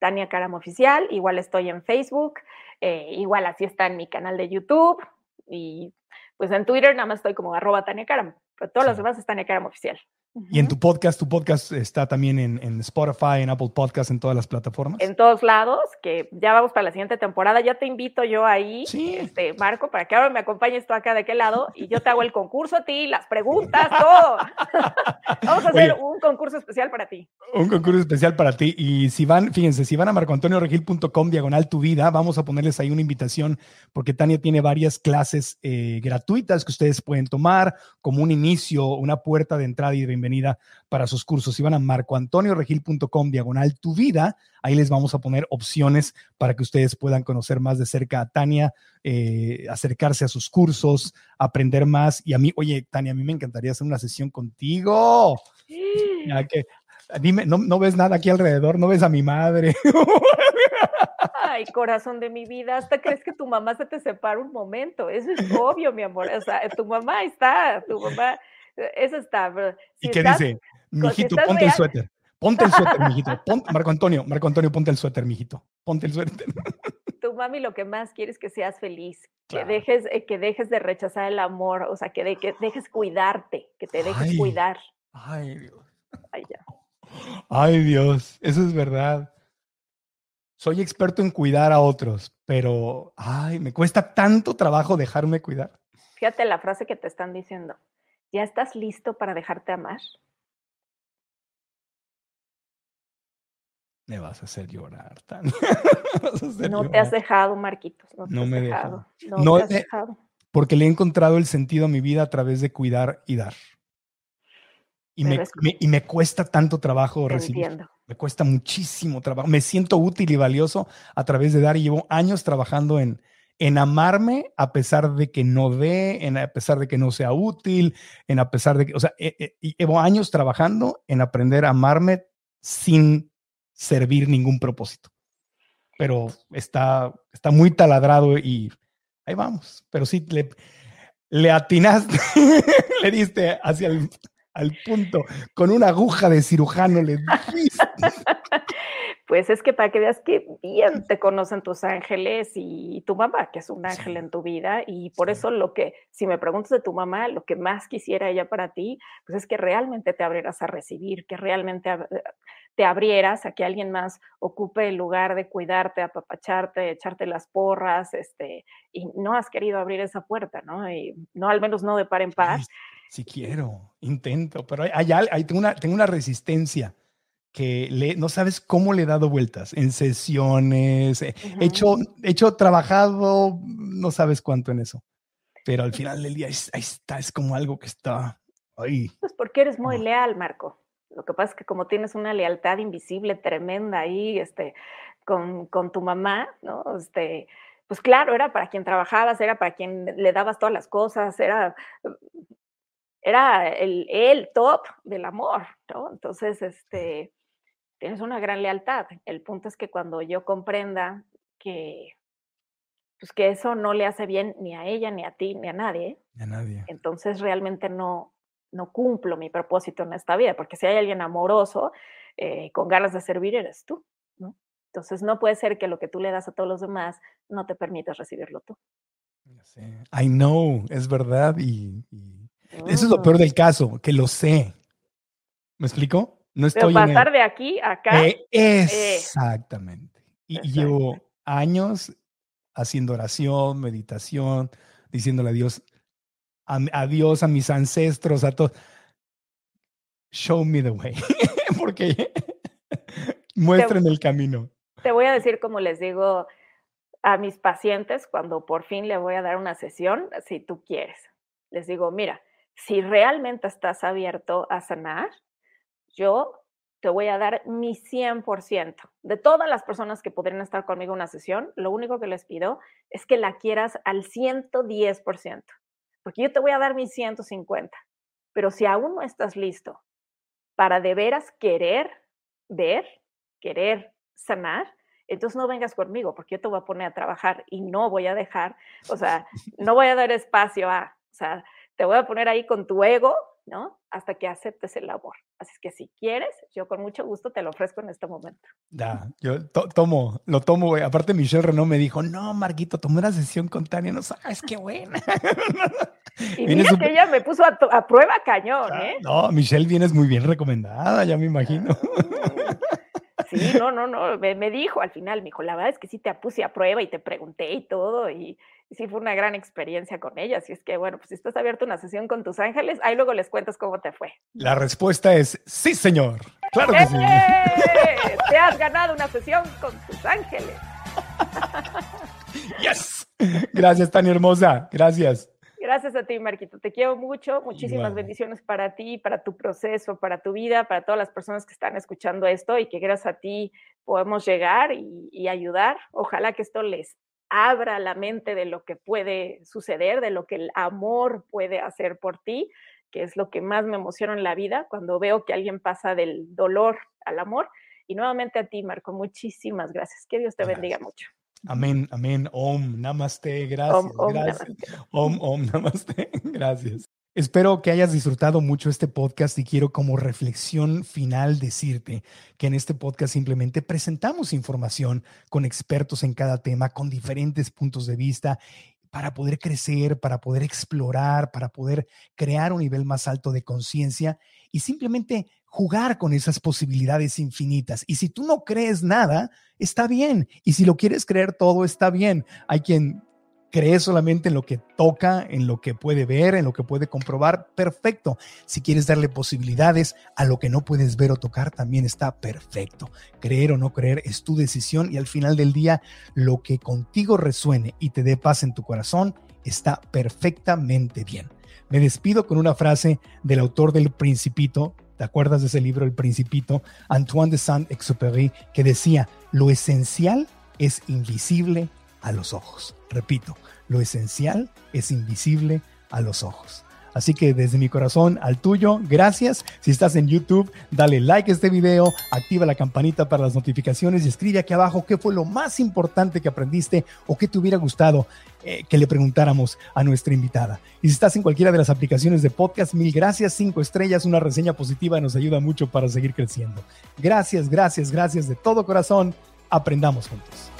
[SPEAKER 5] Tania Karam Oficial. Igual estoy en Facebook. Eh, igual así está en mi canal de YouTube. Y pues en Twitter nada más estoy como arroba Tania Karam. Pero todos los demás están en Karam Oficial.
[SPEAKER 3] Y en tu podcast, tu podcast está también en, Spotify, en Apple Podcast, en todas las plataformas.
[SPEAKER 5] En todos lados, que ya vamos para la siguiente temporada. Ya te invito yo ahí, este, Marco, para que ahora me acompañes tú acá de qué lado y yo te hago el concurso a ti, las preguntas, todo. vamos a hacer un concurso especial para ti.
[SPEAKER 3] Un concurso especial para ti. Y si van, fíjense, si van a marcoantonioregil.com, diagonal tu vida, vamos a ponerles ahí una invitación, porque Tania tiene varias clases eh, gratuitas que ustedes pueden tomar como un inicio, una puerta de entrada y de bienvenida para sus cursos. Si van a marcoantonioregil.com diagonal tu vida, ahí les vamos a poner opciones para que ustedes puedan conocer más de cerca a Tania, eh, acercarse a sus cursos, aprender más. Y a mí, oye, Tania, a mí me encantaría hacer una sesión contigo. Ya que, dime, ¿no, ¿no ves nada aquí alrededor? ¿No ves a mi madre?
[SPEAKER 5] Ay, corazón de mi vida, hasta crees que tu mamá se te separa un momento. Eso es obvio, mi amor. O sea, tu mamá está, tu mamá eso está.
[SPEAKER 3] ¿Y qué dice? Mijito, ponte el suéter. Ponte el suéter, mijito. Marco Antonio, Marco Antonio, ponte el suéter, mijito. Ponte el suéter.
[SPEAKER 5] Tu mami lo que más quiere es que seas feliz, que, dejes, eh, que dejes de rechazar el amor, o sea, que, de, que dejes cuidarte, que te dejes cuidar.
[SPEAKER 3] Ay, Dios.
[SPEAKER 5] Ay, ya.
[SPEAKER 3] Ay, Dios, eso es verdad. Soy experto en cuidar a otros, pero, ay, me cuesta tanto trabajo dejarme cuidar.
[SPEAKER 5] Fíjate la frase que te están diciendo. ¿Ya estás listo para dejarte amar?
[SPEAKER 3] Me vas a hacer llorar,
[SPEAKER 5] no te has dejado, Marquitos. No, me he dejado. No, te has dejado.
[SPEAKER 3] Porque le he encontrado el sentido a mi vida a través de cuidar y dar. Y, me, y me, cuesta tanto trabajo recibir. Me cuesta muchísimo trabajo. Me siento útil y valioso a través de dar y llevo años trabajando en, en amarme a pesar de que no dé, en a pesar de que no sea útil, en a pesar de que, o sea, eh, llevo años trabajando en aprender a amarme sin servir ningún propósito. Pero está, está muy taladrado y ahí vamos. Pero sí, le, le atinaste, le diste hacia el al punto, con una aguja de cirujano le diste.
[SPEAKER 5] Pues es que para que veas que bien te conocen tus ángeles y tu mamá, que es un ángel en tu vida, y por eso lo que, si me preguntas de tu mamá, lo que más quisiera ella para ti, pues es que realmente te abrieras a recibir, que realmente eh, te abrieras a que alguien más ocupe el lugar de cuidarte, apapacharte, echarte las porras, este, y no has querido abrir esa puerta, ¿no? Y no, al menos no de par en par.
[SPEAKER 3] Sí, quiero, intento, pero hay, hay, tengo, una, tengo una resistencia que le, no sabes cómo le he dado vueltas en sesiones, he, hecho, hecho, trabajado, no sabes cuánto en eso, pero al final del día ahí está, es como algo que está ahí.
[SPEAKER 5] Pues porque eres muy leal, Marco. Lo que pasa es que como tienes una lealtad invisible tremenda ahí, este, con, con tu mamá, ¿no? Este, pues claro, era para quien trabajabas, era para quien le dabas todas las cosas, era era el, el top del amor, ¿no? Entonces, este, tienes una gran lealtad. El punto es que cuando yo comprenda que, pues que eso no le hace bien ni a ella, ni a ti, ni a nadie,
[SPEAKER 3] a nadie.
[SPEAKER 5] entonces realmente no, no cumplo mi propósito en esta vida, porque si hay alguien amoroso, eh, con ganas de servir, eres tú, ¿no? Entonces no puede ser que lo que tú le das a todos los demás no te permitas recibirlo tú.
[SPEAKER 3] I know, es verdad y eso es lo peor del caso, que lo sé. ¿Me explico?
[SPEAKER 5] No estoy Pero pasar de aquí a acá.
[SPEAKER 3] Eh, exactamente. Y, llevo años haciendo oración, meditación, diciéndole a Dios, a, Dios, a mis ancestros, a todos. Show me the way. Porque muestren el camino.
[SPEAKER 5] Te voy a decir como les digo a mis pacientes cuando por fin le voy a dar una sesión, si tú quieres. Les digo, mira, si realmente estás abierto a sanar, yo te voy a dar mi 100%. De todas las personas que podrían estar conmigo en una sesión, lo único que les pido es que la quieras al 110%, porque yo te voy a dar mi 150. Pero si aún no estás listo para de veras querer ver, querer sanar, entonces no vengas conmigo, porque yo te voy a poner a trabajar y no voy a dejar, o sea, no voy a dar espacio a, o sea, te voy a poner ahí con tu ego, ¿no? Hasta que aceptes el labor. Así que si quieres, yo con mucho gusto te lo ofrezco en este momento.
[SPEAKER 3] Ya, yo tomo, lo tomo, güey. Aparte, Michelle Renault me dijo, no, Marquito, tomé una sesión con Tania, no sabes qué buena.
[SPEAKER 5] y mira que ella me puso a, prueba cañón, ¿eh?
[SPEAKER 3] No, Michelle vienes muy bien recomendada, ya me imagino.
[SPEAKER 5] Sí, no, no, no, me, dijo al final, me dijo, la verdad es que sí te puse a prueba y te pregunté y todo, y, sí fue una gran experiencia con ella. Así es que, bueno, pues si estás abierto una sesión con tus ángeles, ahí luego les cuentas cómo te fue.
[SPEAKER 3] La respuesta es sí, señor. Claro que sí.
[SPEAKER 5] ¡Eh! Te has ganado una sesión con tus ángeles.
[SPEAKER 3] Yes. Gracias, Tania Hermosa. Gracias.
[SPEAKER 5] Gracias a ti, Marquito. Te quiero mucho. Muchísimas bendiciones para ti, para tu proceso, para tu vida, para todas las personas que están escuchando esto y que gracias a ti podemos llegar y, ayudar. Ojalá que esto les abra la mente de lo que puede suceder, de lo que el amor puede hacer por ti, que es lo que más me emociona en la vida, cuando veo que alguien pasa del dolor al amor. Y nuevamente a ti, Marco, muchísimas gracias. Que Dios te bendiga mucho.
[SPEAKER 3] Amén, amén. Om, namaste. Gracias, gracias. Om, om, namaste. Gracias. Espero que hayas disfrutado mucho este podcast y quiero como reflexión final decirte que en este podcast simplemente presentamos información con expertos en cada tema, con diferentes puntos de vista para poder crecer, para poder explorar, para poder crear un nivel más alto de conciencia y simplemente jugar con esas posibilidades infinitas. Y si tú no crees nada, está bien. Y si lo quieres creer todo, está bien. Hay quien cree solamente en lo que toca, en lo que puede ver, en lo que puede comprobar, perfecto. Si quieres darle posibilidades a lo que no puedes ver o tocar, también está perfecto. Creer o no creer es tu decisión y al final del día, lo que contigo resuene y te dé paz en tu corazón, está perfectamente bien. Me despido con una frase del autor del Principito. ¿Te acuerdas de ese libro, El Principito? Antoine de Saint-Exupéry, que decía, lo esencial es invisible a los ojos. Repito, lo esencial es invisible a los ojos. Así que desde mi corazón al tuyo, gracias. Si estás en YouTube, dale like a este video, activa la campanita para las notificaciones y escribe aquí abajo qué fue lo más importante que aprendiste o qué te hubiera gustado eh, que le preguntáramos a nuestra invitada. Y si estás en cualquiera de las aplicaciones de podcast, mil gracias, cinco estrellas, una reseña positiva nos ayuda mucho para seguir creciendo. Gracias, gracias, gracias de todo corazón. Aprendamos juntos.